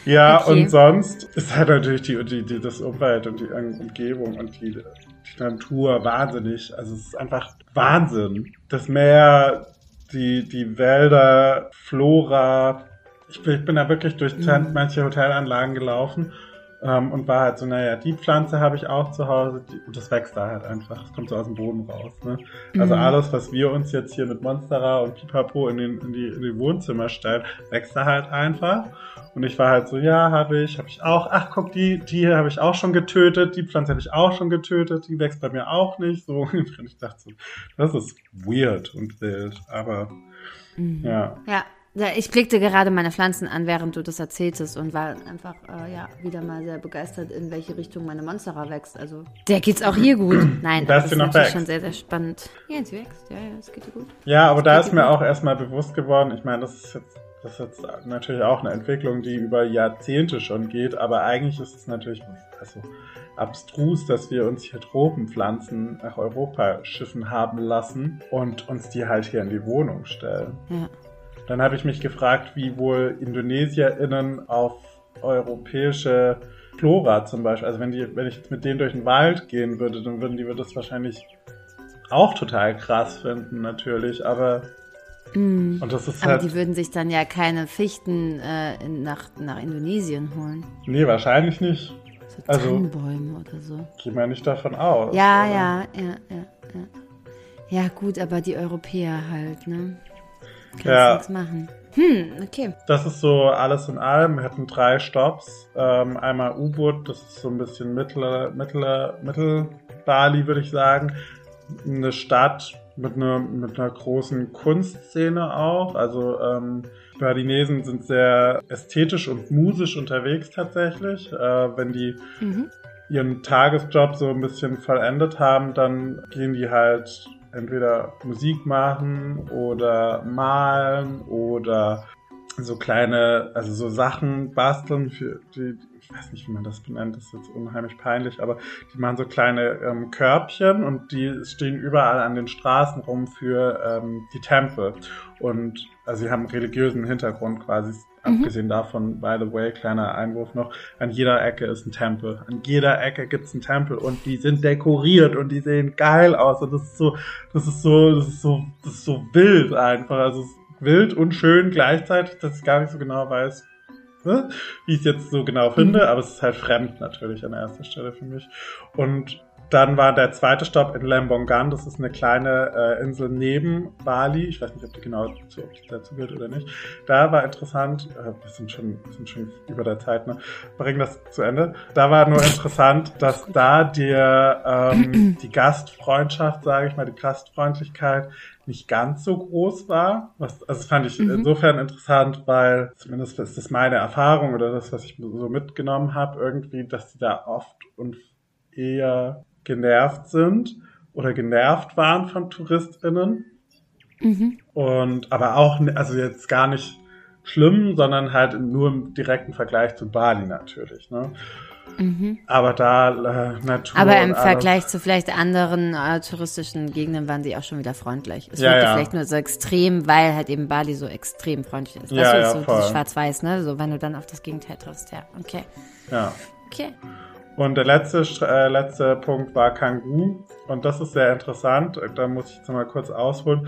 Ja, okay. und sonst ist halt natürlich die, die, die, das Umwelt und die Umgebung und die, die Natur wahnsinnig. Also es ist einfach Wahnsinn. Das Meer, die, die Wälder, Flora. Ich bin, ich bin da wirklich durch mhm. manche Hotelanlagen gelaufen ähm, und war halt so, naja, die Pflanze habe ich auch zu Hause die, und das wächst da halt einfach. Es kommt so aus dem Boden raus. Ne? Also mhm. alles, was wir uns jetzt hier mit Monstera und Pipapo in, den, in, die, in die Wohnzimmer stellen, wächst da halt einfach. Und ich war halt so, ja, habe ich, habe ich auch. Ach, guck, die, die hier habe ich auch schon getötet, die Pflanze habe ich auch schon getötet, die wächst bei mir auch nicht. So, und ich dachte so, das ist weird und wild, aber mhm. ja. Ja, ich blickte gerade meine Pflanzen an, während du das erzähltest und war einfach äh, ja wieder mal sehr begeistert, in welche Richtung meine Monstera wächst. Also der geht's auch hier gut. Nein, das ist natürlich schon sehr sehr spannend. Ja, sie wächst. Ja, ja, es geht ihr gut. Ja, aber es da ist mir gut. auch erstmal bewusst geworden. Ich meine, das ist jetzt das ist jetzt natürlich auch eine Entwicklung, die über Jahrzehnte schon geht, aber eigentlich ist es natürlich also abstrus, dass wir uns hier Tropenpflanzen nach Europa schiffen haben lassen und uns die halt hier in die Wohnung stellen. Ja. Dann habe ich mich gefragt, wie wohl IndonesierInnen auf europäische Flora zum Beispiel, also wenn, die, wenn ich jetzt mit denen durch den Wald gehen würde, dann würden die das wahrscheinlich auch total krass finden, natürlich, aber Mm. Und das ist Aber halt, die würden sich dann ja keine Fichten äh, nach, nach Indonesien holen. Nee, wahrscheinlich nicht. So also, Tannenbäume oder so. Geh mal nicht davon aus. Ja, ja, ja, ja, ja. Ja, gut, aber die Europäer halt, ne? Kannst ja. nichts machen. Hm, okay. Das ist so alles in allem. Wir hatten drei Stops. Ähm, einmal U-Boot, das ist so ein bisschen mittler, mittler, mittel Bali, würde ich sagen. eine Stadt mit einer, mit einer großen Kunstszene auch. Also ähm, die Balinesen sind sehr ästhetisch und musisch unterwegs tatsächlich. Äh, wenn die Mhm. ihren Tagesjob so ein bisschen vollendet haben, dann gehen die halt entweder Musik machen oder malen oder so kleine, also so Sachen basteln für die, ich weiß nicht, wie man das benennt, das ist jetzt unheimlich peinlich, aber die machen so kleine ähm, Körbchen und die stehen überall an den Straßen rum für ähm, die Tempel. Und also sie haben einen religiösen Hintergrund quasi. Abgesehen davon, by the way, kleiner Einwurf noch, an jeder Ecke ist ein Tempel. An jeder Ecke gibt's einen Tempel und die sind dekoriert und die sehen geil aus und das ist so, das ist so, das ist so, das ist so wild einfach. Also es wild und schön gleichzeitig, dass ich gar nicht so genau weiß, wie ich es jetzt so genau finde, aber es ist halt fremd natürlich an erster Stelle für mich. Und dann war der zweite Stopp in Lembongan, das ist eine kleine äh, Insel neben Bali. Ich weiß nicht, ob die genau dazu, ob die dazu gehört oder nicht. Da war interessant, äh, wir sind schon, wir sind schon über der Zeit, ne? Bring das zu Ende. Da war nur interessant, dass da dir ähm, die Gastfreundschaft, sage ich mal, die Gastfreundlichkeit nicht ganz so groß war. Was, also das fand ich insofern interessant, weil zumindest ist das meine Erfahrung oder das, was ich so mitgenommen habe, irgendwie, dass die da oft und eher genervt sind oder genervt waren von TouristInnen. Mhm. Und aber auch, also jetzt gar nicht schlimm, sondern halt nur im direkten Vergleich zu Bali natürlich. Ne? Mhm. Aber da äh, Natur. Aber im Vergleich zu vielleicht anderen äh, touristischen Gegenden waren die auch schon wieder freundlich. Es Ja, wirkte ja. vielleicht nur so extrem, weil halt eben Bali so extrem freundlich ist. Ja, weißt du, ja, so voll. Schwarz-Weiß, ne? So, wenn du dann auf das Gegenteil triffst, ja. Okay. Ja. Okay. Und der letzte, äh, letzte Punkt war Kangoo. Und das ist sehr interessant. Da muss ich jetzt mal kurz ausholen.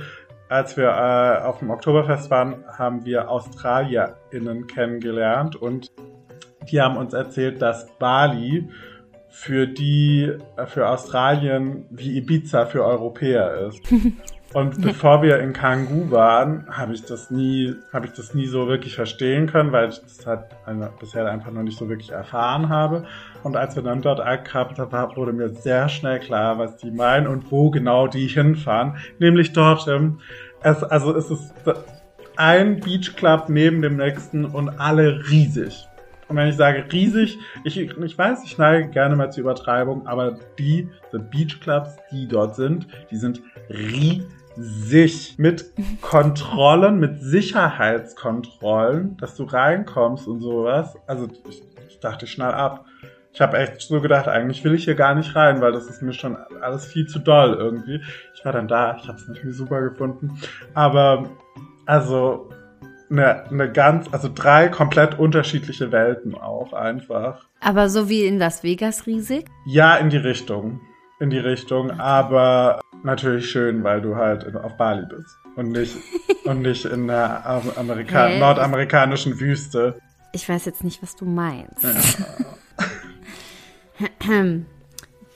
Als wir äh, auf dem Oktoberfest waren, haben wir AustralierInnen kennengelernt und die haben uns erzählt, dass Bali für die, äh, für Australien wie Ibiza für Europäer ist. Und bevor wir in Kangoo waren, habe ich das nie, habe ich das nie so wirklich verstehen können, weil ich das halt bisher einfach noch nicht so wirklich erfahren habe. Und als wir dann dort da war- wurde mir sehr schnell klar, was die meinen und wo genau die hinfahren. Nämlich dorthin. Es, also es ist ein Beachclub neben dem nächsten und alle riesig. Und wenn ich sage riesig, ich, ich weiß, ich neige gerne mal zur Übertreibung, aber die, die Beachclubs, die dort sind, die sind riesig. Mit Kontrollen, mit Sicherheitskontrollen, dass du reinkommst und sowas. Also ich, ich dachte, ich schnall ab. Ich habe echt so gedacht, eigentlich will ich hier gar nicht rein, weil das ist mir schon alles viel zu doll irgendwie. Ich war dann da, ich habe es natürlich super gefunden. Aber also eine, eine ganz, also drei komplett unterschiedliche Welten auch einfach. Aber so wie in Las Vegas riesig? Ja, in die Richtung. In die Richtung, aber natürlich schön, weil du halt auf Bali bist und nicht, und nicht in der Am- Amerika Hä? nordamerikanischen Wüste. Ich weiß jetzt nicht, was du meinst.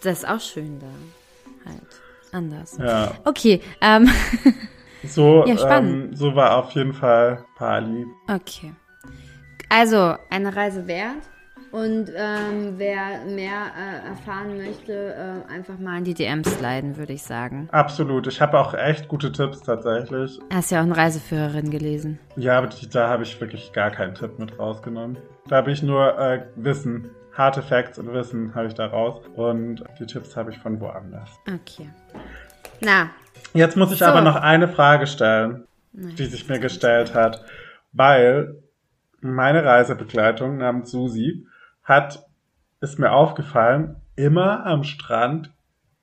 Das ist auch schön da. Halt. Anders. Ja, Okay, ähm, so, Ja, ähm, so war auf jeden Fall Bali. okay. Also, eine Reise wert. Und ähm, wer mehr äh, erfahren möchte, äh, einfach mal in die DMs sliden, würde ich sagen. Absolut. Ich habe auch echt gute Tipps tatsächlich. Hast ja auch eine Reiseführerin gelesen. Ja, aber die, da habe ich wirklich gar keinen Tipp mit rausgenommen. Da habe ich nur äh, Wissen. Harte Facts und Wissen habe ich da raus. Und die Tipps habe ich von woanders. Okay. Na, Jetzt muss ich So. aber noch eine Frage stellen, die sich mir gestellt hat. Weil meine Reisebegleitung namens Susi hat, ist mir aufgefallen, immer am Strand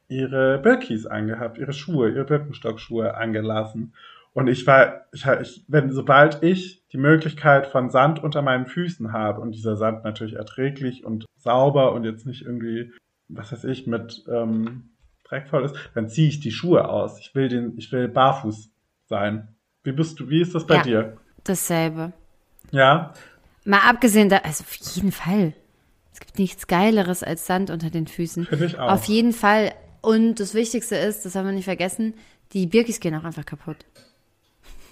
ihre Birkis angehabt, ihre Schuhe, ihre Birkenstockschuhe angelassen. Und ich war, ich, ich, wenn, sobald ich die Möglichkeit von Sand unter meinen Füßen habe und dieser Sand natürlich erträglich und sauber und jetzt nicht irgendwie, was weiß ich, mit ähm, Dreck voll ist, dann ziehe ich die Schuhe aus. Ich will den, ich will barfuß sein. Wie bist du, wie ist das bei Ja. dir? dasselbe. Ja? Mal abgesehen da, also auf jeden Fall. Es gibt nichts Geileres als Sand unter den Füßen. Finde ich auch. Auf jeden Fall. Und das Wichtigste ist, das haben wir nicht vergessen, die Birkis gehen auch einfach kaputt.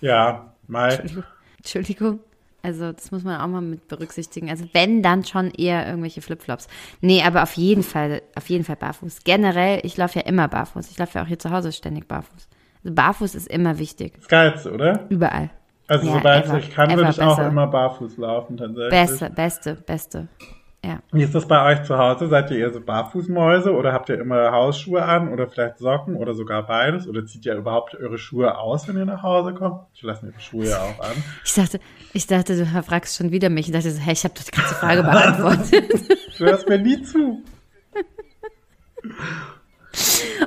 Ja, Mai. Entschuldigung. Entschuldigung. Also das muss man auch mal mit berücksichtigen. Also wenn, dann schon eher irgendwelche Flipflops. Nee, aber auf jeden Fall, auf jeden Fall barfuß. Generell, ich laufe ja immer barfuß. Ich laufe ja auch hier zu Hause ständig barfuß. Also barfuß ist immer wichtig. Das Geilste, oder? Überall. Also Ja, sobald ever, ich kann, würde ich auch besser. immer barfuß laufen tatsächlich. Beste, beste, beste. Ja. Wie ist das bei euch zu Hause? Seid ihr eher so Barfußmäuse oder habt ihr immer Hausschuhe an oder vielleicht Socken oder sogar beides? Oder zieht ihr überhaupt eure Schuhe aus, wenn ihr nach Hause kommt? Ich lasse mir die Schuhe ja auch an. Ich dachte, ich dachte, du fragst schon wieder mich. Ich dachte so, hey, ich habe doch die ganze Frage beantwortet. Du hörst mir nie zu.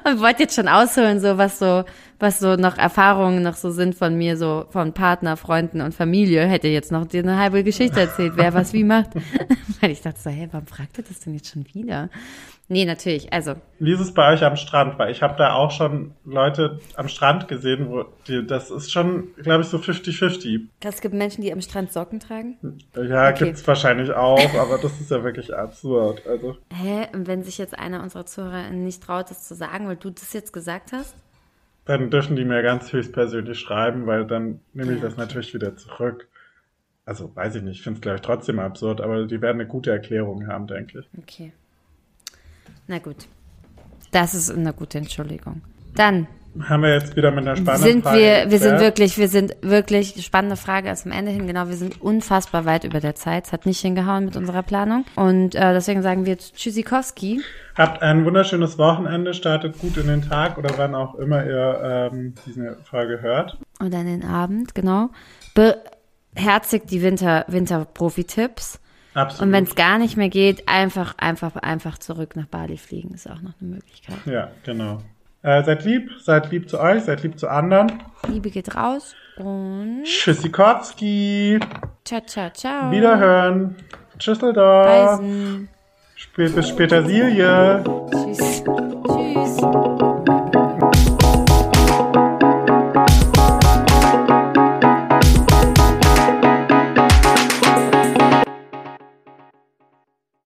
Und wollte jetzt schon ausholen, so was so, was so noch Erfahrungen noch so sind von mir, so von Partner, Freunden und Familie. Hätte jetzt noch dir eine halbe Geschichte erzählt, wer was wie macht. Weil ich dachte so, hey, warum fragt ihr das denn jetzt schon wieder? Nee, natürlich. Also, Wie ist es bei euch am Strand? Weil ich habe da auch schon Leute am Strand gesehen, wo die, das ist schon, glaube ich, so 50-50. es gibt Menschen, die am Strand Socken tragen. Ja, Okay. gibt's wahrscheinlich auch, aber das ist ja wirklich absurd. Also, Hä? Und wenn sich jetzt einer unserer Zuhörer nicht traut, das zu sagen, weil du das jetzt gesagt hast? Dann dürfen die mir ganz höchstpersönlich schreiben, weil dann nehme ich das natürlich wieder zurück. Also, weiß ich nicht, ich finde es, glaube ich, trotzdem absurd, aber die werden eine gute Erklärung haben, denke ich. Okay. Na gut. Das ist eine gute Entschuldigung. Dann Haben wir jetzt wieder mit einer spannenden sind Frage wir, wir sind wirklich, wir sind wirklich, spannende Frage zum Ende hin, genau, wir sind unfassbar weit über der Zeit, es hat nicht hingehauen mit unserer Planung und äh, deswegen sagen wir jetzt Tschüssikowski. Habt ein wunderschönes Wochenende, startet gut in den Tag oder wann auch immer ihr ähm, diese Folge hört. Und dann den Abend, genau. Beherzigt die Winter, Winter-Profi-Tipps. Absolut. Und wenn es gar nicht mehr geht, einfach, einfach, einfach zurück nach Bali fliegen, ist auch noch eine Möglichkeit. Ja, genau. Äh, seid lieb, seid lieb zu euch, seid lieb zu anderen. Liebe geht raus und Tschüssikowski. ciao, ciao, ciao. Wiederhören. Tschüsseldorf. Reisen. Spä bis später, Silje. Tschüss.